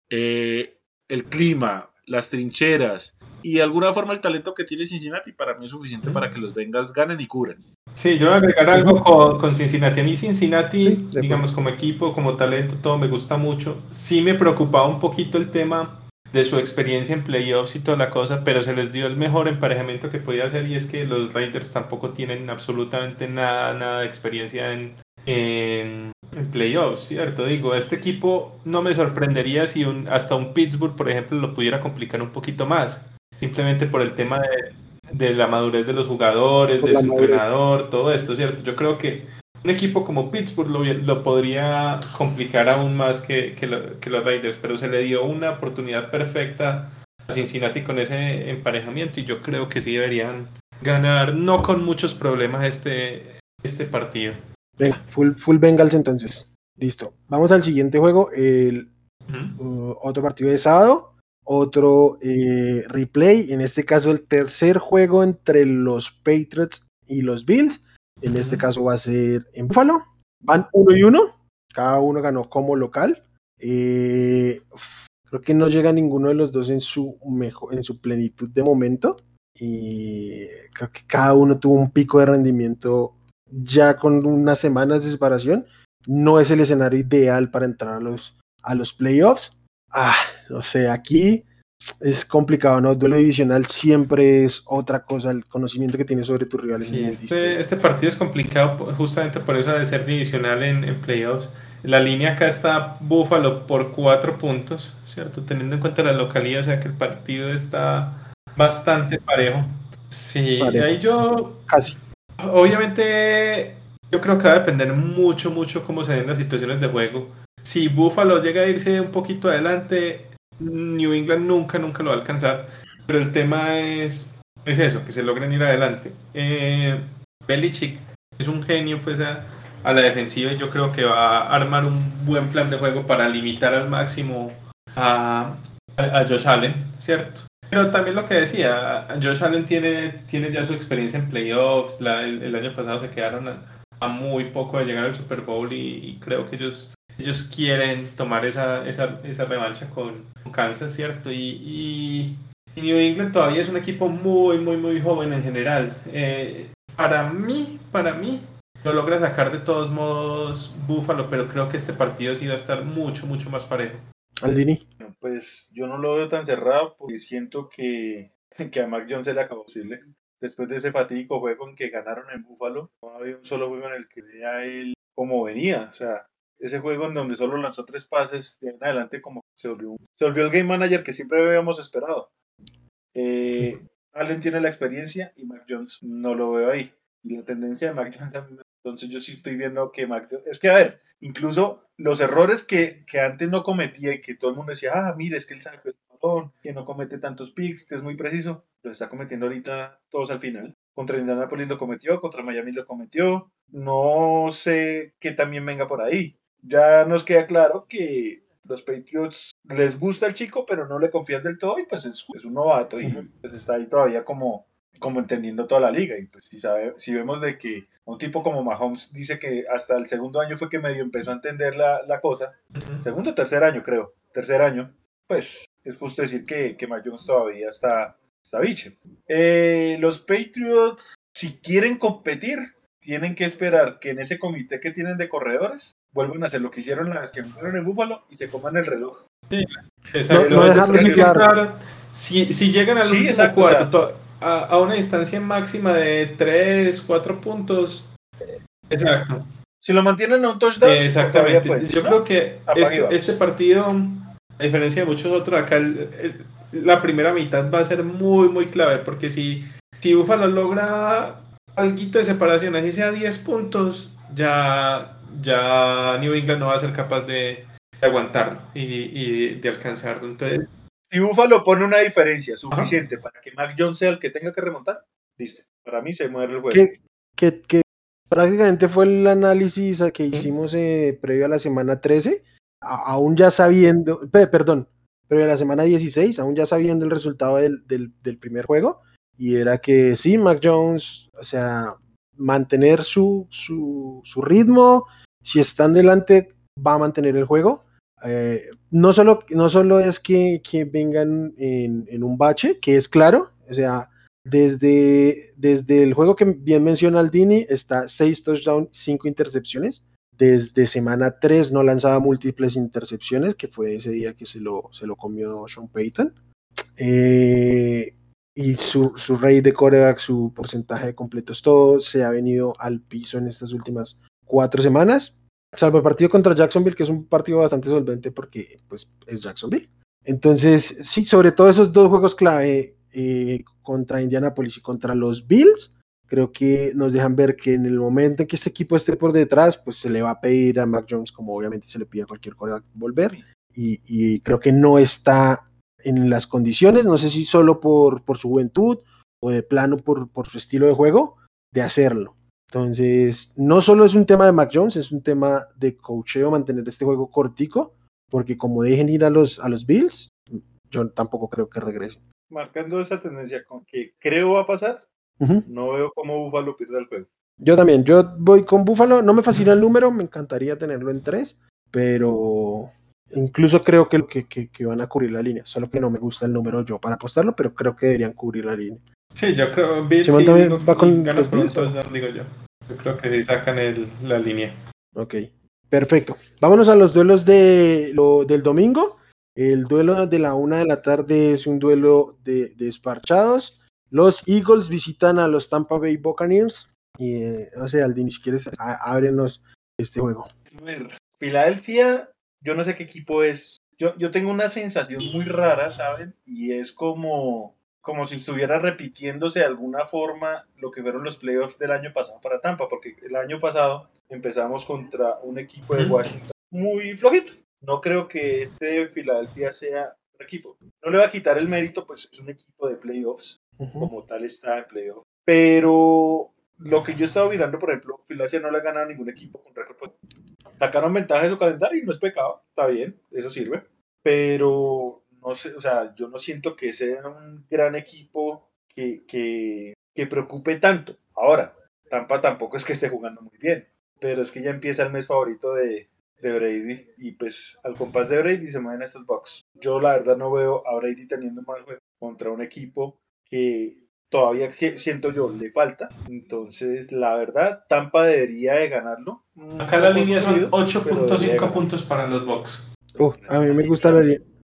Eh, el clima, las trincheras y de alguna forma el talento que tiene Cincinnati para mí es suficiente para que los Bengals ganen y cubren. Sí, yo voy a agregar algo con, con Cincinnati. A mí Cincinnati, digamos como equipo, como talento, todo me gusta mucho. Sí me preocupaba un poquito el tema de su experiencia en playoffs y toda la cosa, pero se les dio el mejor emparejamiento que podía hacer y es que los Raiders tampoco tienen absolutamente nada, nada de experiencia en, en, playoffs, ¿cierto? Digo, este equipo no me sorprendería si un, hasta un Pittsburgh, por ejemplo, lo pudiera complicar un poquito más, simplemente por el tema de, de la madurez de los jugadores, de su entrenador, todo esto, ¿cierto? Yo creo que un equipo como Pittsburgh lo, podría complicar aún más que, que, los Raiders, pero se le dio una oportunidad perfecta a Cincinnati con ese emparejamiento y yo creo que sí deberían ganar, no con muchos problemas, este, este partido. Venga, full, full Bengals entonces. Listo. Vamos al siguiente juego, el uh, otro partido de sábado, otro eh, replay, en este caso el tercer juego entre los Patriots y los Bills. En este caso va a ser en Buffalo. Van uno y uno. Cada uno ganó como local. Eh, creo que no llega ninguno de los dos en su mejor, en su plenitud de momento. Y creo que cada uno tuvo un pico de rendimiento ya con unas semanas de separación. No es el escenario ideal para entrar a los, a los playoffs. Ah, no sé, aquí es complicado, ¿no? Duelo divisional siempre es otra cosa, el conocimiento que tienes sobre tus rivales. este, este, partido es complicado justamente por eso de ser divisional en, playoffs. La línea acá está Buffalo por cuatro puntos, ¿cierto? Teniendo en cuenta la localidad, o sea que el partido está bastante parejo. Sí, ahí yo... Casi. Obviamente, yo creo que va a depender mucho, mucho cómo se den las situaciones de juego. Si Buffalo llega a irse un poquito adelante, New England nunca, nunca lo va a alcanzar. Pero el tema es, es eso, que se logren ir adelante. Eh, Belichick es un genio pues a, la defensiva y yo creo que va a armar un buen plan de juego para limitar al máximo a, a, Josh Allen, ¿cierto? Pero también lo que decía, Josh Allen tiene, tiene ya su experiencia en playoffs, el, año pasado se quedaron a, muy poco de llegar al Super Bowl y creo que ellos ellos quieren tomar esa, esa, esa revancha con, Kansas, ¿cierto? Y, New England todavía es un equipo muy, muy, muy joven en general. Eh, para mí, para mí, lo logra sacar de todos modos Buffalo, pero creo que este partido sí va a estar mucho, mucho más parejo. Aldini. Pues yo no lo veo tan cerrado porque siento que, que a Mac Jones se le acabó posible. Después de ese fatídico juego en que ganaron en Buffalo, no había un solo juego en el que vea él como venía. O sea, ese juego en donde solo lanzó tres pases, de en adelante como se volvió, se volvió el game manager que siempre habíamos esperado. Eh, Allen tiene la experiencia y Mac Jones no lo veo ahí. Y la tendencia de Mac Jones, entonces yo sí estoy viendo que Mac Jones, es que a ver, incluso los errores que, que antes no cometía y que todo el mundo decía, ah, mire, es que él sabe el balón, que no comete tantos picks, que es muy preciso, lo está cometiendo ahorita todos al final. Contra Indianapolis lo cometió, contra Miami lo cometió. No sé qué también venga por ahí. Ya nos queda claro que los Patriots les gusta el chico, pero no le confían del todo y pues es, un novato y pues está ahí todavía como, como entendiendo toda la liga. Y pues si, sabe, si vemos de que un tipo como Mahomes dice que hasta el segundo año fue que medio empezó a entender la, la cosa, segundo o tercer año creo, tercer año, pues es justo decir que, que Jones todavía está, está biche. Eh, los Patriots, si quieren competir, tienen que esperar que en ese comité que tienen de corredores vuelvan a hacer lo que hicieron las que fueron en Búfalo y se coman el reloj. Sí, exacto. si, si, llegan al último cuarto a, una distancia máxima de 3, 4 puntos. Exacto. Si lo mantienen a un touchdown. Exactamente. Pues, Yo creo que este, este, partido, a diferencia de muchos otros, acá la primera mitad va a ser muy, muy clave. Porque si, si Búfalo logra algo de separación, así sea 10 puntos, ya ya New England no va a ser capaz de, aguantarlo y, de alcanzarlo. Entonces, si Buffalo pone una diferencia suficiente para que Mac Jones sea el que tenga que remontar, listo. Para mí se muere el juego. Que, prácticamente fue el análisis que hicimos eh, previo a la semana 13, aún ya sabiendo, perdón, previo a la semana 16, aún ya sabiendo el resultado del, del primer juego, y era que sí, Mac Jones, o sea, mantener su, su, su ritmo, si están delante, va a mantener el juego. Eh, no, solo, no solo es que, que vengan en, en, un bache, que es claro, o sea, desde, desde el juego que bien menciona Aldini, está 6 touchdowns, 5 intercepciones. Desde semana 3 no lanzaba múltiples intercepciones, que fue ese día que se lo, se lo comió Sean Payton. Eh, y su, su rate de coreback, su porcentaje de completos, todo se ha venido al piso en estas últimas cuatro semanas, salvo el partido contra Jacksonville, que es un partido bastante solvente porque pues, es Jacksonville. Entonces, sí, sobre todo esos dos juegos clave eh, contra Indianapolis y contra los Bills, creo que nos dejan ver que en el momento en que este equipo esté por detrás, pues se le va a pedir a Mac Jones, como obviamente se le pide a cualquier coreback, volver. Y, creo que no está en las condiciones, no sé si solo por, su juventud o de plano por su estilo de juego, de hacerlo. Entonces, no solo es un tema de Mac Jones, es un tema de cocheo mantener este juego cortico, porque como dejen ir a los, a los Bills, yo tampoco creo que regresen. Marcando esa tendencia con que creo va a pasar, no veo cómo Buffalo pierde el juego. Yo también, yo voy con Buffalo, no me fascina el número, me encantaría tenerlo en tres, pero incluso creo que, que, que, van a cubrir la línea, solo que no me gusta el número yo para apostarlo, pero creo que deberían cubrir la línea. Sí, yo creo Bills sí, va con gana pronto, digo yo. Yo creo que sí sacan el, la línea. Ok, perfecto. Vámonos a los duelos de, lo, del domingo. El duelo de la una de la tarde es un duelo de, de esparchados. Los Eagles visitan a los Tampa Bay Buccaneers. Y, eh, no sé, Aldini, si quieres, ábrenos este juego. A ver, Filadelfia, yo no sé qué equipo es. Yo, yo tengo una sensación muy rara, ¿saben? Y es como como si estuviera repitiéndose de alguna forma lo que fueron los playoffs del año pasado para Tampa, porque el año pasado empezamos contra un equipo de Washington muy flojito. No creo que este Filadelfia sea un equipo. No le va a quitar el mérito, pues es un equipo de playoffs, como tal está en playoffs. Pero lo que yo estaba mirando, por ejemplo, Filadelfia no le ha ganado a ningún equipo con récord. Sacaron ventaja de su calendario y no es pecado, está bien, eso sirve. Pero no sé, o sea, yo no siento que sea un gran equipo que, que, que preocupe tanto. Ahora, Tampa tampoco es que esté jugando muy bien, pero es que ya empieza el mes favorito de, de Brady y pues al compás de Brady se mueven estos box. Yo la verdad no veo a Brady teniendo mal juego contra un equipo que todavía que siento yo le falta. Entonces, la verdad, Tampa debería de ganarlo. Acá la línea son 8.5 puntos para los box. a mí me gusta la,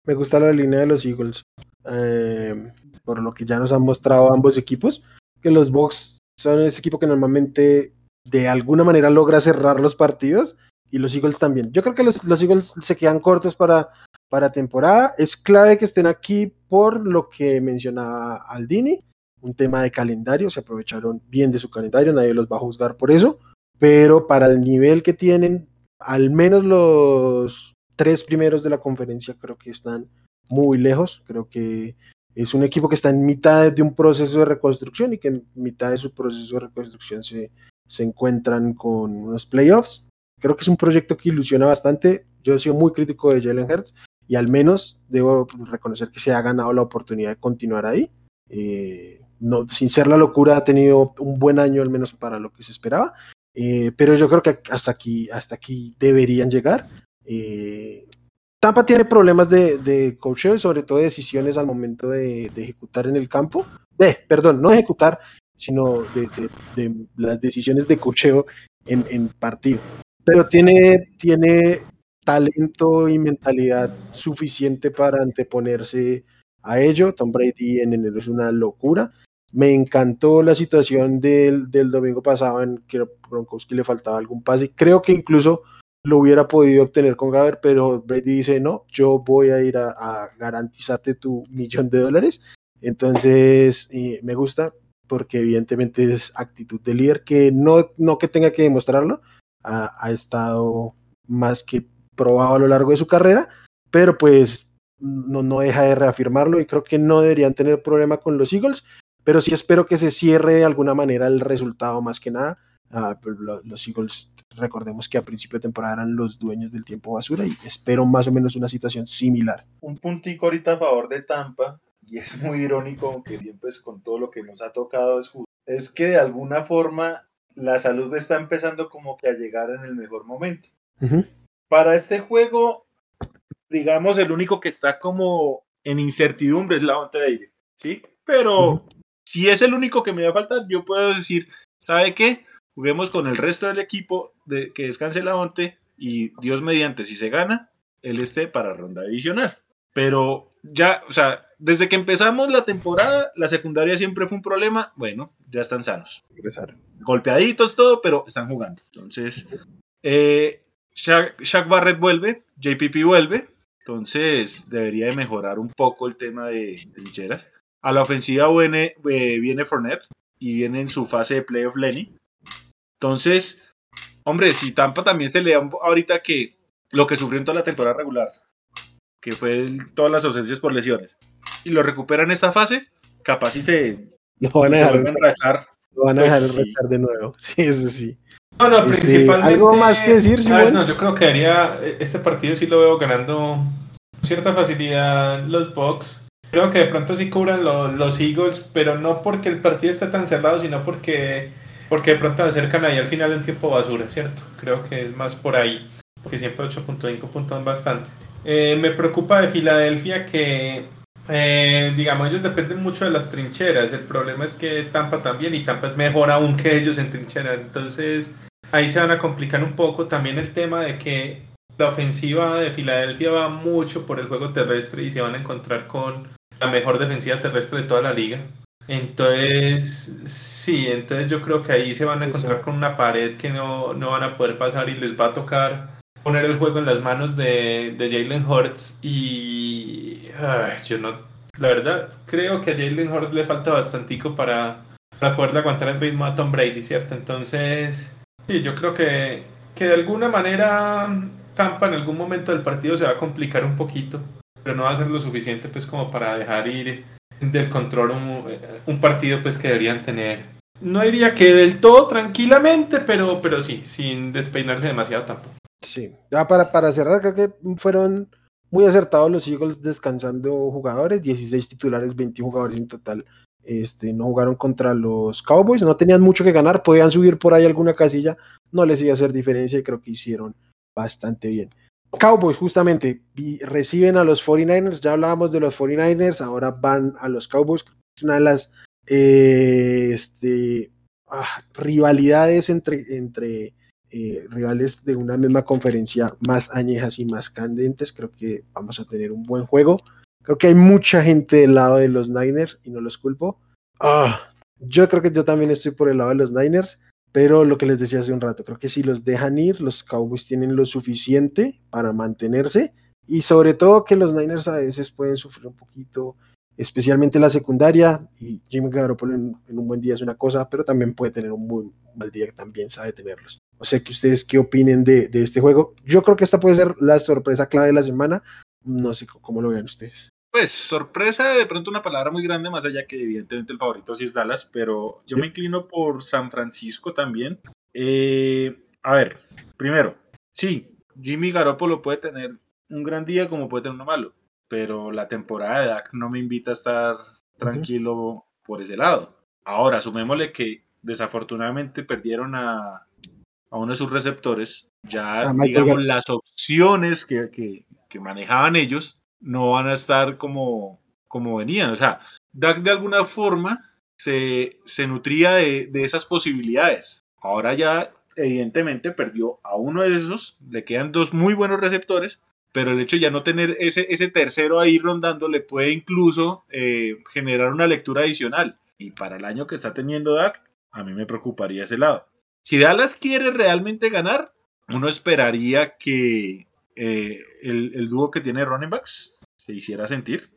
me gusta la línea de los Eagles. Eh, por lo que ya nos han mostrado ambos equipos, que los Bucks son ese equipo que normalmente de alguna manera logra cerrar los partidos y los Eagles también. Yo creo que los, los Eagles se quedan cortos para, para temporada. Es clave que estén aquí por lo que mencionaba Aldini. un tema de calendario, se aprovecharon bien de su calendario, nadie los va a juzgar por eso, pero para el nivel que tienen, al menos los tres primeros de la conferencia creo que están muy lejos, creo que es un equipo que está en mitad de un proceso de reconstrucción y que en mitad de su proceso de reconstrucción se, se encuentran con unos playoffs. Creo que es un proyecto que ilusiona bastante. Yo he sido muy crítico de Jalen Hurts y al menos debo reconocer que se ha ganado la oportunidad de continuar ahí. Eh, no, sin ser la locura, ha tenido un buen año al menos para lo que se esperaba. Eh, pero yo creo que hasta aquí, hasta aquí deberían llegar. Eh, Tampa tiene problemas de, de coaching, sobre todo de decisiones al momento de, ejecutar en el campo. De, perdón, no ejecutar, sino de, las decisiones de cocheo en, en, partido. Pero tiene, tiene talento y mentalidad suficiente para anteponerse a ello. Tom Brady en enero es una locura. Me encantó la situación del, del domingo pasado en que Gronkowski le faltaba algún pase. Creo que incluso lo hubiera podido obtener con Gaber, pero Brady dice, no, yo voy a ir a, garantizarte tu millón de dólares. Entonces, me gusta porque evidentemente es actitud de líder que no, no que tenga que demostrarlo, ha, estado más que probado a lo largo de su carrera, pero pues no, no deja de reafirmarlo y creo que no deberían tener problema con los Eagles, pero sí espero que se cierre de alguna manera el resultado más que nada. Pues, los Eagles Recordemos que a principio de temporada eran los dueños del tiempo basura y espero más o menos una situación similar. Un puntico ahorita a favor de Tampa, y es muy irónico, aunque bien pues con todo lo que nos ha tocado es es que de alguna forma la salud está empezando como que a llegar en el mejor momento. Para este juego, digamos, el único que está como en incertidumbre es la Onte David, ¿sí? Pero si es el único que me va a faltar, yo puedo decir, ¿sabe qué? Juguemos con el resto del equipo de que descanse la onte y Dios mediante, si se gana, él esté para ronda adicional. Pero ya, o sea, desde que empezamos la temporada, la secundaria siempre fue un problema. Bueno, ya están sanos. Golpeaditos, todo, pero están jugando. Entonces, eh, Shaq, Barrett vuelve, JPP vuelve. Entonces, debería de mejorar un poco el tema de trincheras. A la ofensiva viene, eh, viene Fournette y viene en su fase de playoff Lenny. Entonces, hombre, si Tampa también se le da ahorita que lo que sufrió en toda la temporada regular, que fue todas las ausencias por lesiones, y lo recupera en esta fase, capaz y se, lo van a dejar, enrachar. Lo van a dejar pues, de nuevo. Sí, eso sí. No, no, este, principalmente. ¿Algo más que decir, No, yo creo que haría. Este partido sí lo veo ganando cierta facilidad los Bucks. Creo que de pronto sí cubran los Eagles, pero no porque el partido esté tan cerrado, sino porque porque de pronto acercan ahí al final en tiempo basura, ¿cierto? Creo que es más por ahí, porque siempre 8.5 puntos bastante. Eh, me preocupa de Filadelfia que, eh, digamos, ellos dependen mucho de las trincheras. El problema es que Tampa también, y Tampa es mejor aún que ellos en trinchera. Entonces, ahí se van a complicar un poco. También el tema de que la ofensiva de Filadelfia va mucho por el juego terrestre y se van a encontrar con la mejor defensiva terrestre de toda la liga. Entonces, sí, entonces yo creo que ahí se van a encontrar con una pared que no, no van a poder pasar y les va a tocar poner el juego en las manos de, de Jalen Hurts y yo no, la verdad, creo que a Jalen Hurts le falta bastantico para, para poder aguantar el ritmo a Tom Brady, ¿cierto? Entonces, sí, yo creo que, que de alguna manera Tampa en algún momento del partido se va a complicar un poquito, pero no va a ser lo suficiente pues como para dejar ir del control un, partido pues que deberían tener. No diría que del todo tranquilamente, pero, pero sí, sin despeinarse demasiado tampoco. Sí, ya para, para cerrar, creo que fueron muy acertados los Eagles descansando jugadores, 16 titulares, 21 jugadores en total. Este, no jugaron contra los Cowboys, no tenían mucho que ganar, podían subir por ahí alguna casilla, no les iba a hacer diferencia y creo que hicieron bastante bien. Cowboys justamente reciben a los 49ers, ya hablábamos de los 49ers, ahora van a los Cowboys, es una de las eh, este, ah, rivalidades entre, eh, rivales de una misma conferencia más añejas y más candentes, creo que vamos a tener un buen juego, creo que hay mucha gente del lado de los Niners y no los culpo. Ah, yo creo que yo también estoy por el lado de los Niners. Pero lo que les decía hace un rato, creo que si los dejan ir, los Cowboys tienen lo suficiente para mantenerse y sobre todo que los Niners a veces pueden sufrir un poquito especialmente la secundaria. Y Jimmy Garoppolo en, un buen día es una cosa, pero también puede tener un muy mal día que también sabe tenerlos. O sea, que ustedes qué opinen de, de este juego. Yo creo que esta puede ser la sorpresa clave de la semana. No sé cómo lo vean ustedes. Pues sorpresa, de pronto una palabra muy grande, más allá que evidentemente el favorito sí es Dallas, pero yo me inclino por San Francisco también. Eh, a ver, primero, sí, Jimmy Garoppolo puede tener un gran día como puede tener uno malo, pero la temporada de Dak no me invita a estar tranquilo por ese lado. Ahora, sumémosle que desafortunadamente perdieron a, a uno de sus receptores, ya digamos las opciones que, que manejaban ellos no van a estar como, como venían. O sea, Dak de alguna forma se, se nutría de, de, esas posibilidades. Ahora ya evidentemente perdió a uno de esos, le quedan dos muy buenos receptores, pero el hecho de ya no tener ese, ese tercero ahí rondando le puede incluso eh, generar una lectura adicional. Y para el año que está teniendo Dak, a mí me preocuparía ese lado. Si Dallas quiere realmente ganar, uno esperaría que eh, el, el, dúo que tiene running backs se hiciera sentir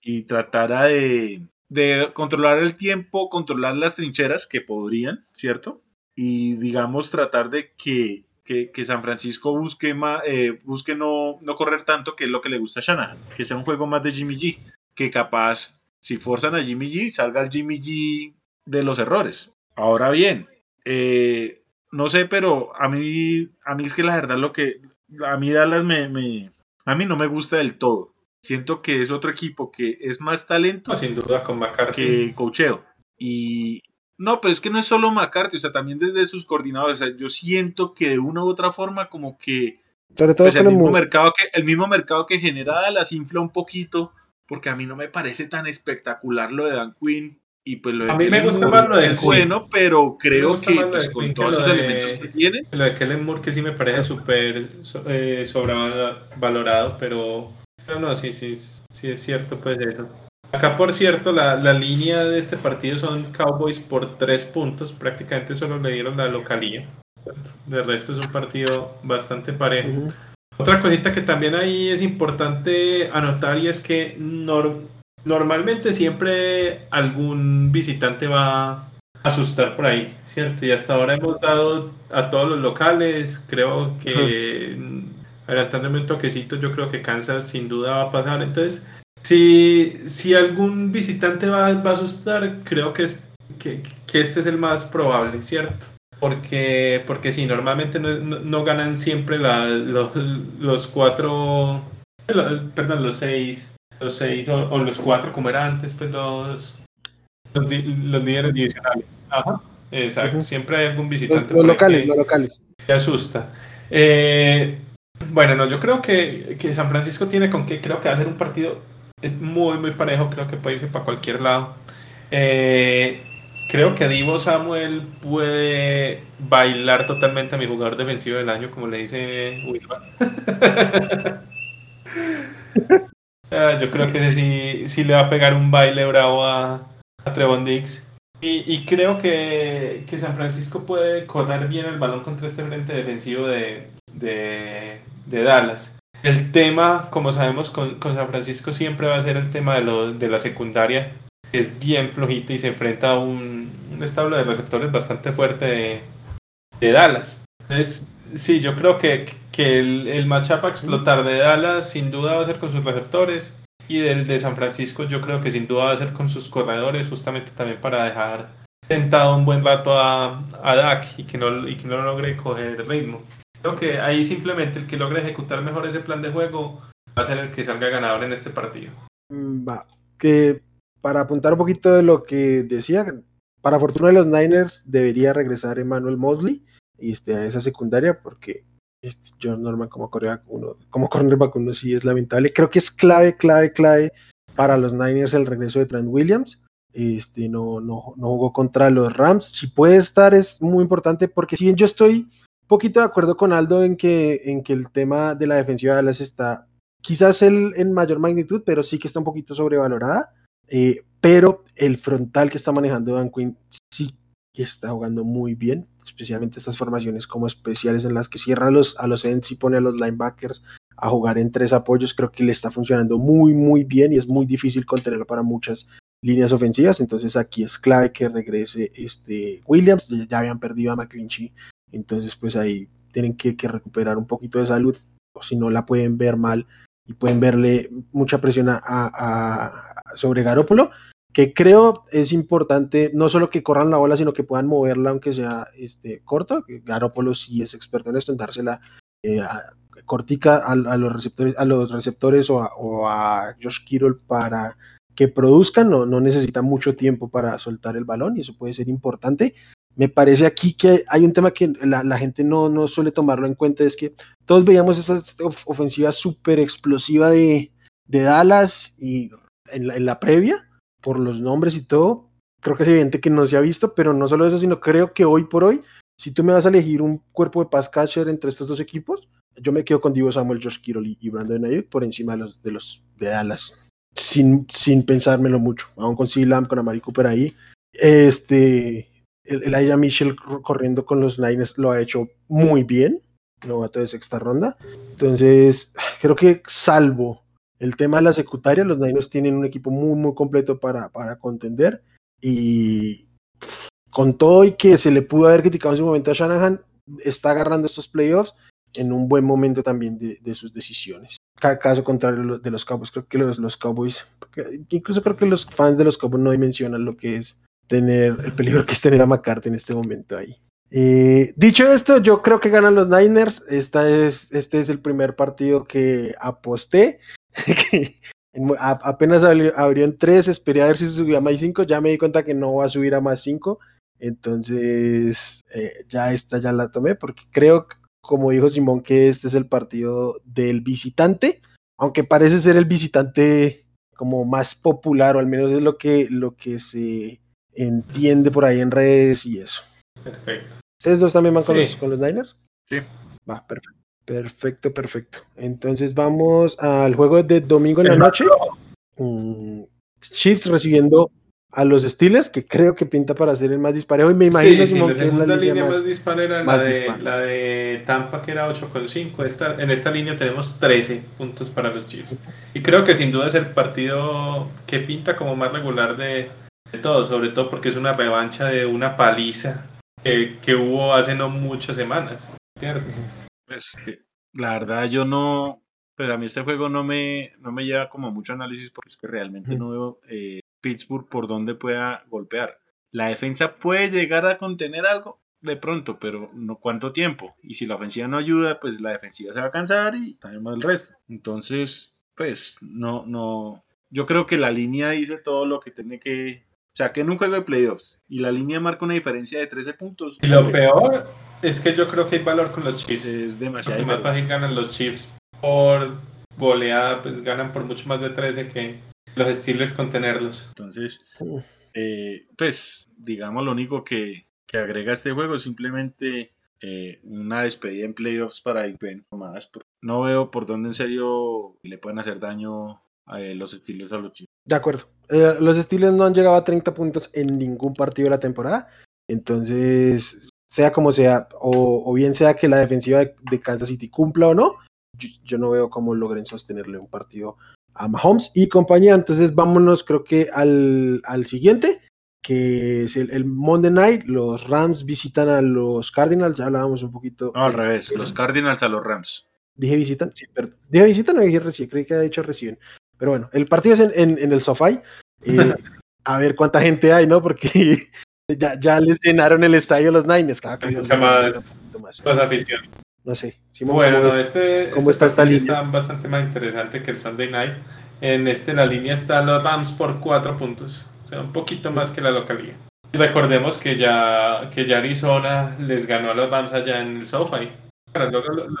y tratara de, de, controlar el tiempo, controlar las trincheras que podrían, ¿cierto? Y digamos tratar de que, que, que San Francisco busque, eh, busque no, no correr tanto, que es lo que le gusta a Shanahan, que sea un juego más de Jimmy G, que capaz, si forzan a Jimmy G, salga el Jimmy G de los errores. Ahora bien, eh, no sé, pero a mí, a mí es que la verdad lo que, a mí Dallas me, me, a mí no me gusta del todo. Siento que es otro equipo que es más talento. sin duda con McCarthy. Que cocheo. Y no, pero es que no es solo McCarthy, o sea, también desde sus coordinadores. O sea, yo siento que de una u otra forma, como que. Sobre todo pues, el, mismo mercado que, el mismo mercado que genera las infla un poquito, porque a mí no me parece tan espectacular lo de Dan Quinn. Y pues lo de a mí me gusta más lo de es bueno, pero creo que pues, con todos esos elementos que tiene. Lo de Kellen Moore que sí me parece súper eh, sobrevalorado, pero no, no, sí, sí, sí es cierto, pues eso. Acá, por cierto, la, la, línea de este partido son Cowboys por tres puntos. Prácticamente solo le dieron la localía. De resto es un partido bastante parejo. Otra cosita que también ahí es importante anotar y es que normalmente siempre algún visitante va a asustar por ahí, ¿cierto? Y hasta ahora hemos dado a todos los locales, creo que adelantándome un toquecito, yo creo que Kansas sin duda va a pasar. Entonces, si, si algún visitante va, va a asustar, creo que, es, que, que, este es el más probable, ¿cierto? Porque, porque sí, normalmente no, no, ganan siempre la, los, los, cuatro, perdón, los seis, los seis o, los cuatro como era antes, pues los, los, líderes divisionales. Ajá, exacto, siempre hay algún visitante. Los, locales, los locales. Te asusta. Eh, bueno, no, yo creo que, que, San Francisco tiene con qué, creo que va a ser un partido, es muy, muy parejo, creo que puede irse para cualquier lado. Eh, creo que Divo Samuel puede bailar totalmente a mi jugador defensivo del año, como le dice Wilma. Ah, yo creo que sí, sí, le va a pegar un baile bravo a, a Trevon Dix. Y, y, creo que, que San Francisco puede correr bien el balón contra este frente defensivo de, de, Dallas. El tema, como sabemos, con, San Francisco siempre va a ser el tema de, lo, de la secundaria, es bien flojita y se enfrenta a un, un establo de receptores bastante fuerte de, Dallas. Entonces, sí, yo creo que, que el, el matchup a explotar de Dallas sin duda va a ser con sus receptores y del de San Francisco yo creo que sin duda va a ser con sus corredores, justamente también para dejar sentado un buen rato a, a Dak y que no, y que no logre coger ritmo. Creo que ahí simplemente el que logre ejecutar mejor ese plan de juego va a ser el que salga ganador en este partido. Mm, va, que para apuntar un poquito de lo que decía, para fortuna de los Niners debería regresar Emmanuel Mosley y este, a esa secundaria porque este, John Norman como cornerback uno, como cornerback uno sí es lamentable. Creo que es clave, clave, clave para los Niners el regreso de Trent Williams. Este, no, no, no jugó contra los Rams. Si puede estar es muy importante porque si bien yo estoy poquito de acuerdo con Aldo en que, en que el tema de la defensiva de Dallas está quizás el, en mayor magnitud, pero sí que está un poquito sobrevalorada. Eh, pero el frontal que está manejando Dan Quinn sí está jugando muy bien, especialmente estas formaciones como especiales en las que cierra a los, a los ends y pone a los linebackers a jugar en tres apoyos, creo que le está funcionando muy, muy bien y es muy difícil contenerlo para muchas líneas ofensivas. Entonces aquí es clave que regrese este Williams. Ya habían perdido a McClinchy. Entonces, pues ahí tienen que, recuperar un poquito de salud. O si no la pueden ver mal y pueden verle mucha presión a, sobre Garópolo. Que creo es importante no solo que corran la bola, sino que puedan moverla aunque sea este, corto. Garópolo sí es experto en esto, en dársela eh, cortica a, los receptores, a los receptores o a, a Josh Kittle para que produzcan, no, no necesitan mucho tiempo para soltar el balón y eso puede ser importante. Me parece aquí que hay un tema que la, gente no, no, suele tomarlo en cuenta, es que todos veíamos esa ofensiva súper explosiva de, de, Dallas y en la previa, por los nombres y todo, creo que es evidente que no se ha visto, pero no solo eso, sino creo que hoy por hoy, si tú me vas a elegir un cuerpo de pass catcher entre estos dos equipos, yo me quedo con Divo Samuel, Josh Kittle y Brandon Ayuk por encima de los de, los, de Dallas sin, sin pensármelo mucho, aún con C-Lamb, con Amari Cooper ahí. Este, el, Aya Mitchell corriendo con los Niners lo ha hecho muy bien, novato de sexta ronda. Entonces, creo que salvo el tema de la secundaria, los Niners tienen un equipo muy, muy completo para, para contender. Y con todo y que se le pudo haber criticado en su momento a Shanahan, está agarrando estos playoffs en un buen momento también de, de sus decisiones caso contrario de los Cowboys. Creo que los, Cowboys, incluso creo que los fans de los Cowboys no dimensionan lo que es tener el peligro que es tener a McCarthy en este momento ahí. Eh, dicho esto, yo creo que ganan los Niners. Esta es, este es el primer partido que aposté. apenas abrió, en 3, esperé a ver si se subía a más 5. Ya me di cuenta que no va a subir a más 5. Entonces, eh, ya esta ya la tomé porque creo como dijo Simón, que este es el partido del visitante, aunque parece ser el visitante como más popular, o al menos es lo que, lo que se entiende por ahí en redes y eso. Perfecto. ¿Ustedes dos también van con, los, con los Niners? Sí. Va, perfecto. Perfecto, perfecto. Entonces vamos al juego de domingo en la noche. Mm, Chiefs recibiendo a los Steelers, que creo que pinta para ser el más disparejo. Y me imagino sí, la segunda línea, más, dispara era la, de, la de Tampa, que era 8,5. Esta, en esta línea tenemos 13 puntos para los Chiefs. Y creo que sin duda es el partido que pinta como más regular de, de todo, sobre todo porque es una revancha de una paliza que, que hubo hace no muchas semanas. Pues, la verdad, yo no. Pero a mí este juego no me, no me lleva como mucho análisis porque es que realmente no veo eh, Pittsburgh por donde pueda golpear. La defensa puede llegar a contener algo de pronto, pero no cuánto tiempo. Y si la ofensiva no ayuda, pues la defensiva se va a cansar y también el resto. Entonces, pues no, no. Yo creo que la línea dice todo lo que tiene que. O sea, que en un juego de playoffs y la línea marca una diferencia de 13 puntos. Y lo peor es que yo creo que hay valor con los Chiefs. Es demasiado. más fácil ganan los Chiefs por goleada, pues ganan por mucho más de 13 que, los Steelers contenerlos. Entonces, eh, pues, digamos, lo único que, que agrega este juego es simplemente eh, una despedida en playoffs para Ike más. No veo por dónde en serio le pueden hacer daño eh, los Steelers a los chicos. De acuerdo. los Steelers no han llegado a 30 puntos en ningún partido de la temporada. Entonces, sea como sea, o, bien sea que la defensiva de, Kansas City cumpla o no, yo, yo, no veo cómo logren sostenerle un partido a Mahomes y compañía. Entonces vámonos creo que al, al siguiente, que es el, Monday Night. Los Rams visitan a los Cardinals, ya hablábamos un poquito. No, al revés, los Cardinals a los Rams. Dije visitan, sí, pero dije visitan o dije reciben, creí que ha dicho reciben. Pero bueno, el partido es en, en, el SoFi. Eh, a ver cuánta gente hay, ¿no? Porque ya, ya les llenaron el estadio los Niners. Claro, que más, más, más afición. No sé. bueno, este, ¿cómo este está esta línea? Está bastante más interesante que el Sunday Night. En este la línea está los Rams por cuatro puntos, o sea, un poquito más que la localidad. Recordemos que ya, que ya Arizona les ganó a los Rams allá en el SoFi.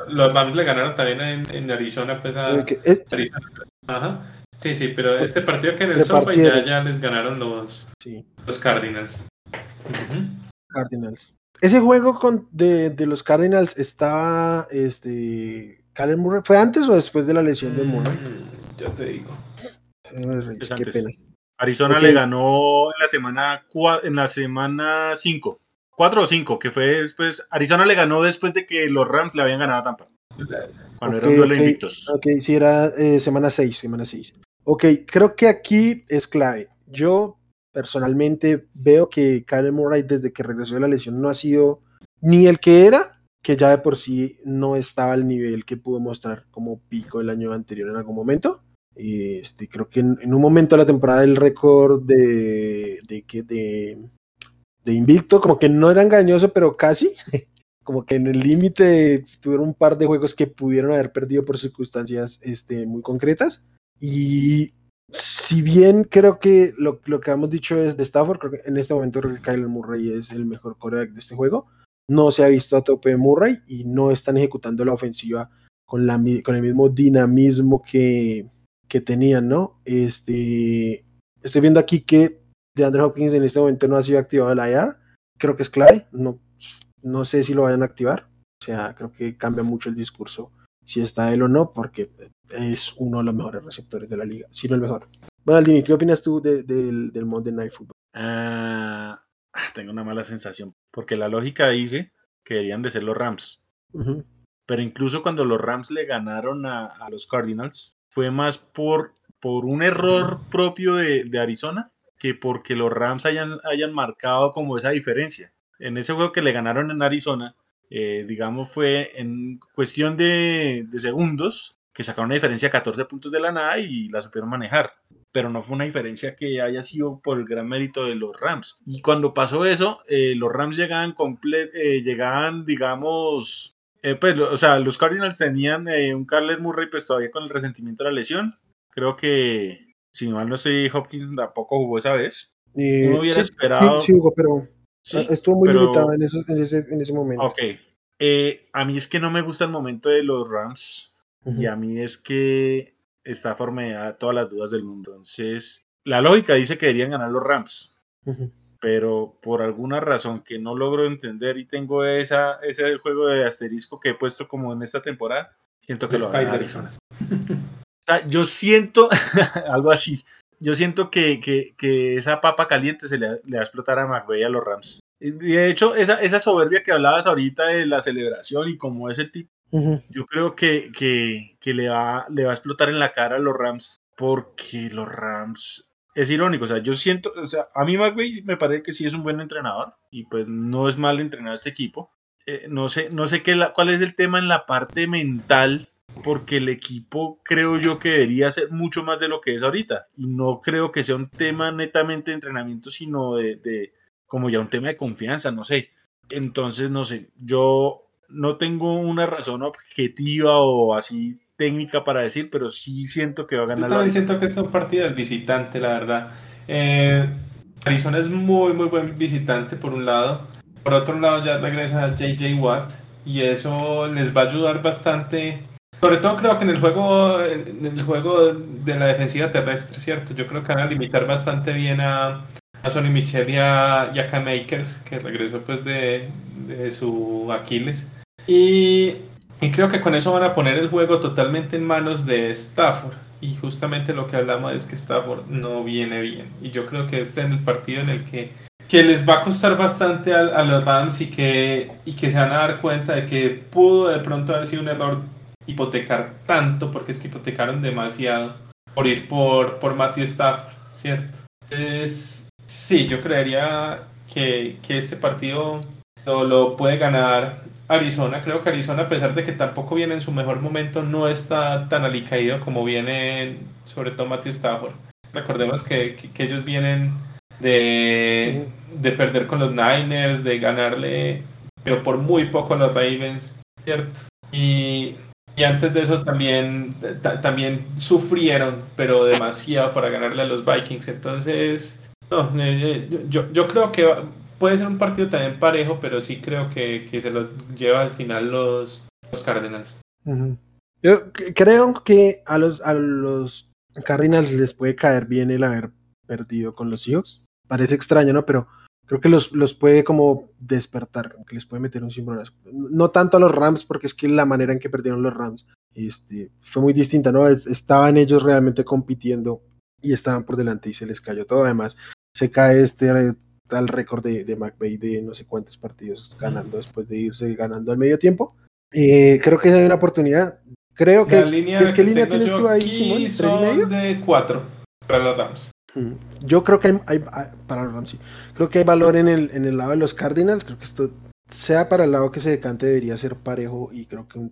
Los Rams le ganaron también en, en Arizona, pues a eh, Ajá. Sí, sí, pero este partido que en el SoFi ya, ya les ganaron los, los Cardinals. Cardinals. Ese juego con, de, de, los Cardinals estaba este Murray. ¿Fue antes o después de la lesión de Murray? Mm, ya te digo. qué pena. Arizona le ganó en la semana en la semana 5. 4 o 5, que fue después. Arizona le ganó después de que los Rams le habían ganado a Tampa. Cuando era un duelo invictos. Ok, sí, era eh, semana 6, semana 6. Ok, creo que aquí es clave. Yo personalmente veo que Kyle Murray desde que regresó de la lesión no ha sido ni el que era, que ya de por sí no estaba al nivel que pudo mostrar como pico el año anterior en algún momento. Este, creo que en, en un momento de la temporada el récord de, de, que de, de invicto como que no era engañoso, pero casi. Como que en el límite tuvieron un par de juegos que pudieron haber perdido por circunstancias este, muy concretas. Y si bien creo que lo, lo que hemos dicho es de Stafford, creo que en este momento creo que Kyler Murray es el mejor coreback de este juego. No se ha visto a tope de Murray y no están ejecutando la ofensiva con, la, con el mismo dinamismo que, que tenían, ¿no? Este, estoy viendo aquí que DeAndre Hopkins en este momento no ha sido activado el IR. Creo que es clave. No, no sé si lo vayan a activar. O sea, creo que cambia mucho el discurso si está él o no, porque es uno de los mejores receptores de la liga, si no el mejor. Bueno, Aldini, ¿qué opinas tú de- del, del Monday Night Football? Ah, tengo una mala sensación, porque la lógica dice que deberían de ser los Rams. Pero incluso cuando los Rams le ganaron a, a los Cardinals, fue más por, por un error propio de, de Arizona que porque los Rams hayan, hayan marcado como esa diferencia. En ese juego que le ganaron en Arizona, eh, digamos, fue en cuestión de, de segundos que sacaron una diferencia de 14 puntos de la nada y la supieron manejar. Pero no fue una diferencia que haya sido por el gran mérito de los Rams. Y cuando pasó eso, eh, los Rams llegaban, comple- eh, llegaban digamos, eh, pues, o sea, los Cardinals tenían un Carles Murray, pues todavía con el resentimiento de la lesión. Creo que, si mal no estoy, Hopkins tampoco jugó esa vez. Uno hubiera sí, esperado- Sí, sí, Hugo, pero Sí, ah, estuvo muy pero- limitado en, eso- en ese, en ese momento. Ok. Eh, a mí es que no me gusta el momento de los Rams. Ujú. Y a mí es que Stafford me da todas las dudas del mundo. Entonces, la lógica dice que deberían ganar los Rams. Ujú. Pero por alguna razón que no logro entender y tengo esa, ese juego de asterisco que he puesto como en esta temporada, siento que lo va a yo siento algo así. Yo siento que, que- que esa papa caliente se le, le va a explotar a McVay y a los Rams. De hecho, esa, esa soberbia que hablabas ahorita de la celebración y como ese tipo, yo creo que, que, que le, va, le va a explotar en la cara a los Rams porque los Rams es irónico. O sea, yo siento, o sea, a mí McVay me parece que sí es un buen entrenador y pues no es mal entrenar a este equipo. Eh, no sé, no sé qué la- cuál es el tema en la parte mental porque el equipo creo yo que debería ser mucho más de lo que es ahorita. Y no creo que sea un tema netamente de entrenamiento, sino de, de como ya un tema de confianza, no sé. Entonces, no sé, yo no tengo una razón objetiva o así técnica para decir, pero sí siento que va a Yo ganar. también Arizona. siento que es un partido del visitante, la verdad. Eh, Arizona es muy, muy buen visitante, por un lado. Por otro lado, ya regresa JJ Watt y eso les va a ayudar bastante. Sobre todo creo que en el juego, en el juego de la defensiva terrestre, ¿cierto? Yo creo que van a limitar bastante bien a, a Sonny Michel y a, y a Cam Akers, que regresó pues de, de su Aquiles. Y, y creo que con eso van a poner el juego totalmente en manos de Stafford. Y justamente lo que hablamos es que Stafford no viene bien. Y yo creo que este es el partido en el que, que les va a costar bastante a, a los Rams y que, y que se van a dar cuenta de que pudo de pronto haber sido un error hipotecar tanto, porque es que hipotecaron demasiado por ir por, por Matthew Stafford, ¿cierto? Entonces, sí, yo creería que, que este partido lo, lo puede ganar Arizona. Creo que Arizona, a pesar de que tampoco viene en su mejor momento, no está tan alicaído como viene, sobre todo Matthew Stafford. Recordemos que, que- que ellos vienen de, de perder con los Niners, de ganarle, pero por muy poco a los Ravens, ¿cierto? Y, y antes de eso también, ta- también sufrieron, pero demasiado para ganarle a los Vikings. Entonces, no, eh, eh, yo, yo creo que puede ser un partido también parejo, pero sí creo que, que se lo lleva al final los, los Cardinals. Yo creo que a los, a los Cardinals les puede caer bien el haber perdido con los Seahawks. Parece extraño, ¿no? Pero creo que los, los puede como despertar, que les puede meter un cimbronazo. No tanto a los Rams, porque es que la manera en que perdieron los Rams este, fue muy distinta, ¿no? Es- Estaban ellos realmente compitiendo y estaban por delante y se les cayó todo. Además, se cae este tal récord de, de McVay de no sé cuántos partidos ganando después de irse ganando al medio tiempo. Eh, creo que hay una oportunidad. Creo que. Línea ¿Qué, línea tienes tú ahí, Simón? ¿Tres y medio? De cuatro para los Rams. Yo creo que hay, para los Rams, sí. Creo que hay valor en el, en el lado de los Cardinals. Creo que esto, sea para el lado que se decante, debería ser parejo. Y creo que un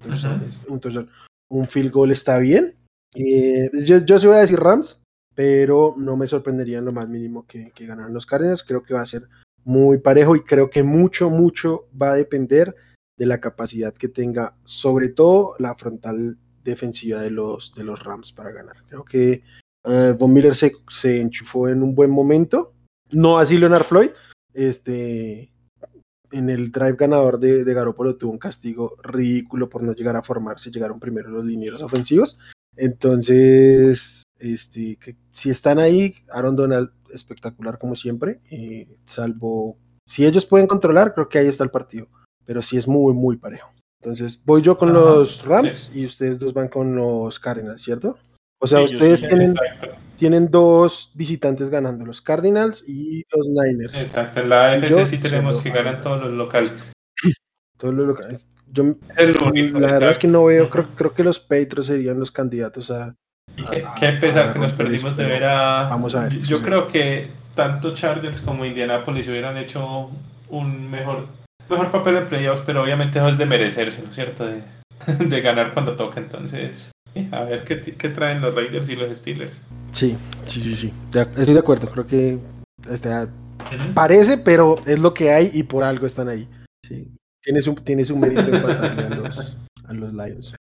un, un field goal está bien. Eh, yo, yo sí voy a decir Rams, pero no me sorprendería en lo más mínimo que, que ganaran los Cardinals. Creo que va a ser muy parejo y creo que mucho, mucho va a depender de la capacidad que tenga, sobre todo la frontal defensiva de los, de los Rams para ganar. Creo que uh, Von Miller se, se, enchufó en un buen momento, no así Leonard Floyd, este, en el drive ganador de, de Garoppolo tuvo un castigo ridículo por no llegar a formarse, llegaron primero los linieros ofensivos, entonces, este, que, si están ahí, Aaron Donald espectacular como siempre, eh, salvo si ellos pueden controlar, creo que ahí está el partido pero sí es muy, muy parejo. Entonces, voy yo con los Rams y ustedes dos van con los Cardinals, ¿cierto? O sea, ustedes tienen, tienen dos visitantes ganando, los Cardinals y los Niners. Exacto, en la AFC sí tenemos que ganar todos los locales. todos los locales. Yo, la verdad es que no veo, creo, creo que los Patriots serían los candidatos a... qué, pesar que nos perdimos de ver a... Vamos a ver. Yo creo que tanto Chargers como Indianapolis hubieran hecho un mejor mejor papel en playoffs, pero obviamente eso es de merecerse, ¿no es cierto? De, de ganar cuando toca, entonces, a ver qué, qué, traen los Raiders y los Steelers. Sí, sí, sí, sí, estoy de acuerdo, creo que este, parece, pero es lo que hay y por algo están ahí. Sí. Tienes un, tienes un mérito a los, a los Lions.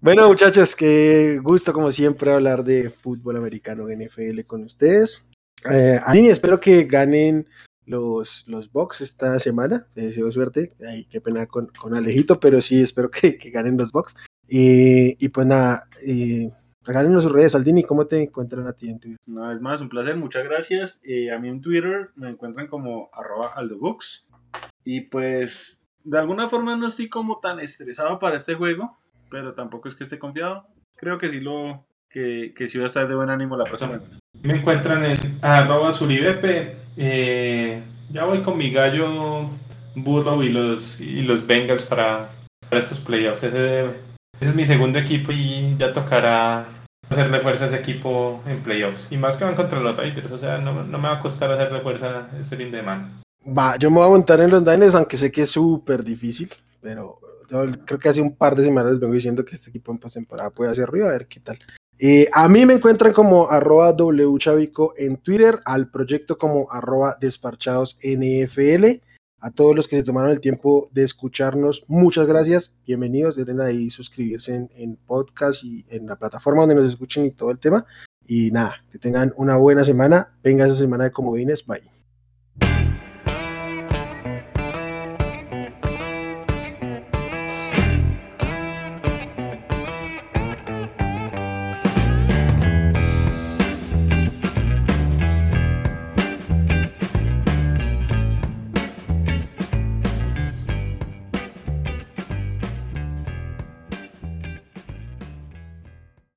Bueno, muchachos, qué gusto como siempre hablar de fútbol americano NFL con ustedes. Eh, espero que ganen los, los Bucks esta semana. Te deseo suerte. Ay, qué pena con, con Alejito, pero sí espero que, que ganen los Bucks. Y, y pues nada, eh, regálenos sus redes, Aldini, ¿cómo te encuentran a ti en Twitter? No, es más, un placer, muchas gracias. Eh, a mí en Twitter me encuentran como arroba aldobooks. Y pues, de alguna forma no estoy como tan estresado para este juego, pero tampoco es que esté confiado. Creo que sí lo, que, que sí voy a estar de buen ánimo la próxima. Me encuentran en arroba suribepe. Eh, ya voy con mi gallo Burrow y los, y los Bengals para, para estos playoffs. Ese, es mi segundo equipo y ya tocará hacerle fuerza a ese equipo en playoffs. Y más que van contra los Raiders, o sea, no, no me va a costar hacerle fuerza este fin de semana. Va, yo me voy a montar en los Diners, aunque sé que es súper difícil, pero yo creo que hace un par de semanas vengo diciendo que este equipo en postemporada puede hacer arriba, a ver qué tal. Eh, a mí me encuentran como arroba wchavico en Twitter, al proyecto como arroba desparchadosnfl. A todos los que se tomaron el tiempo de escucharnos, muchas gracias. Bienvenidos. Deben ahí suscribirse en, en podcast y en la plataforma donde nos escuchen y todo el tema. Y nada, que tengan una buena semana. Venga esa semana de comodines. Bye.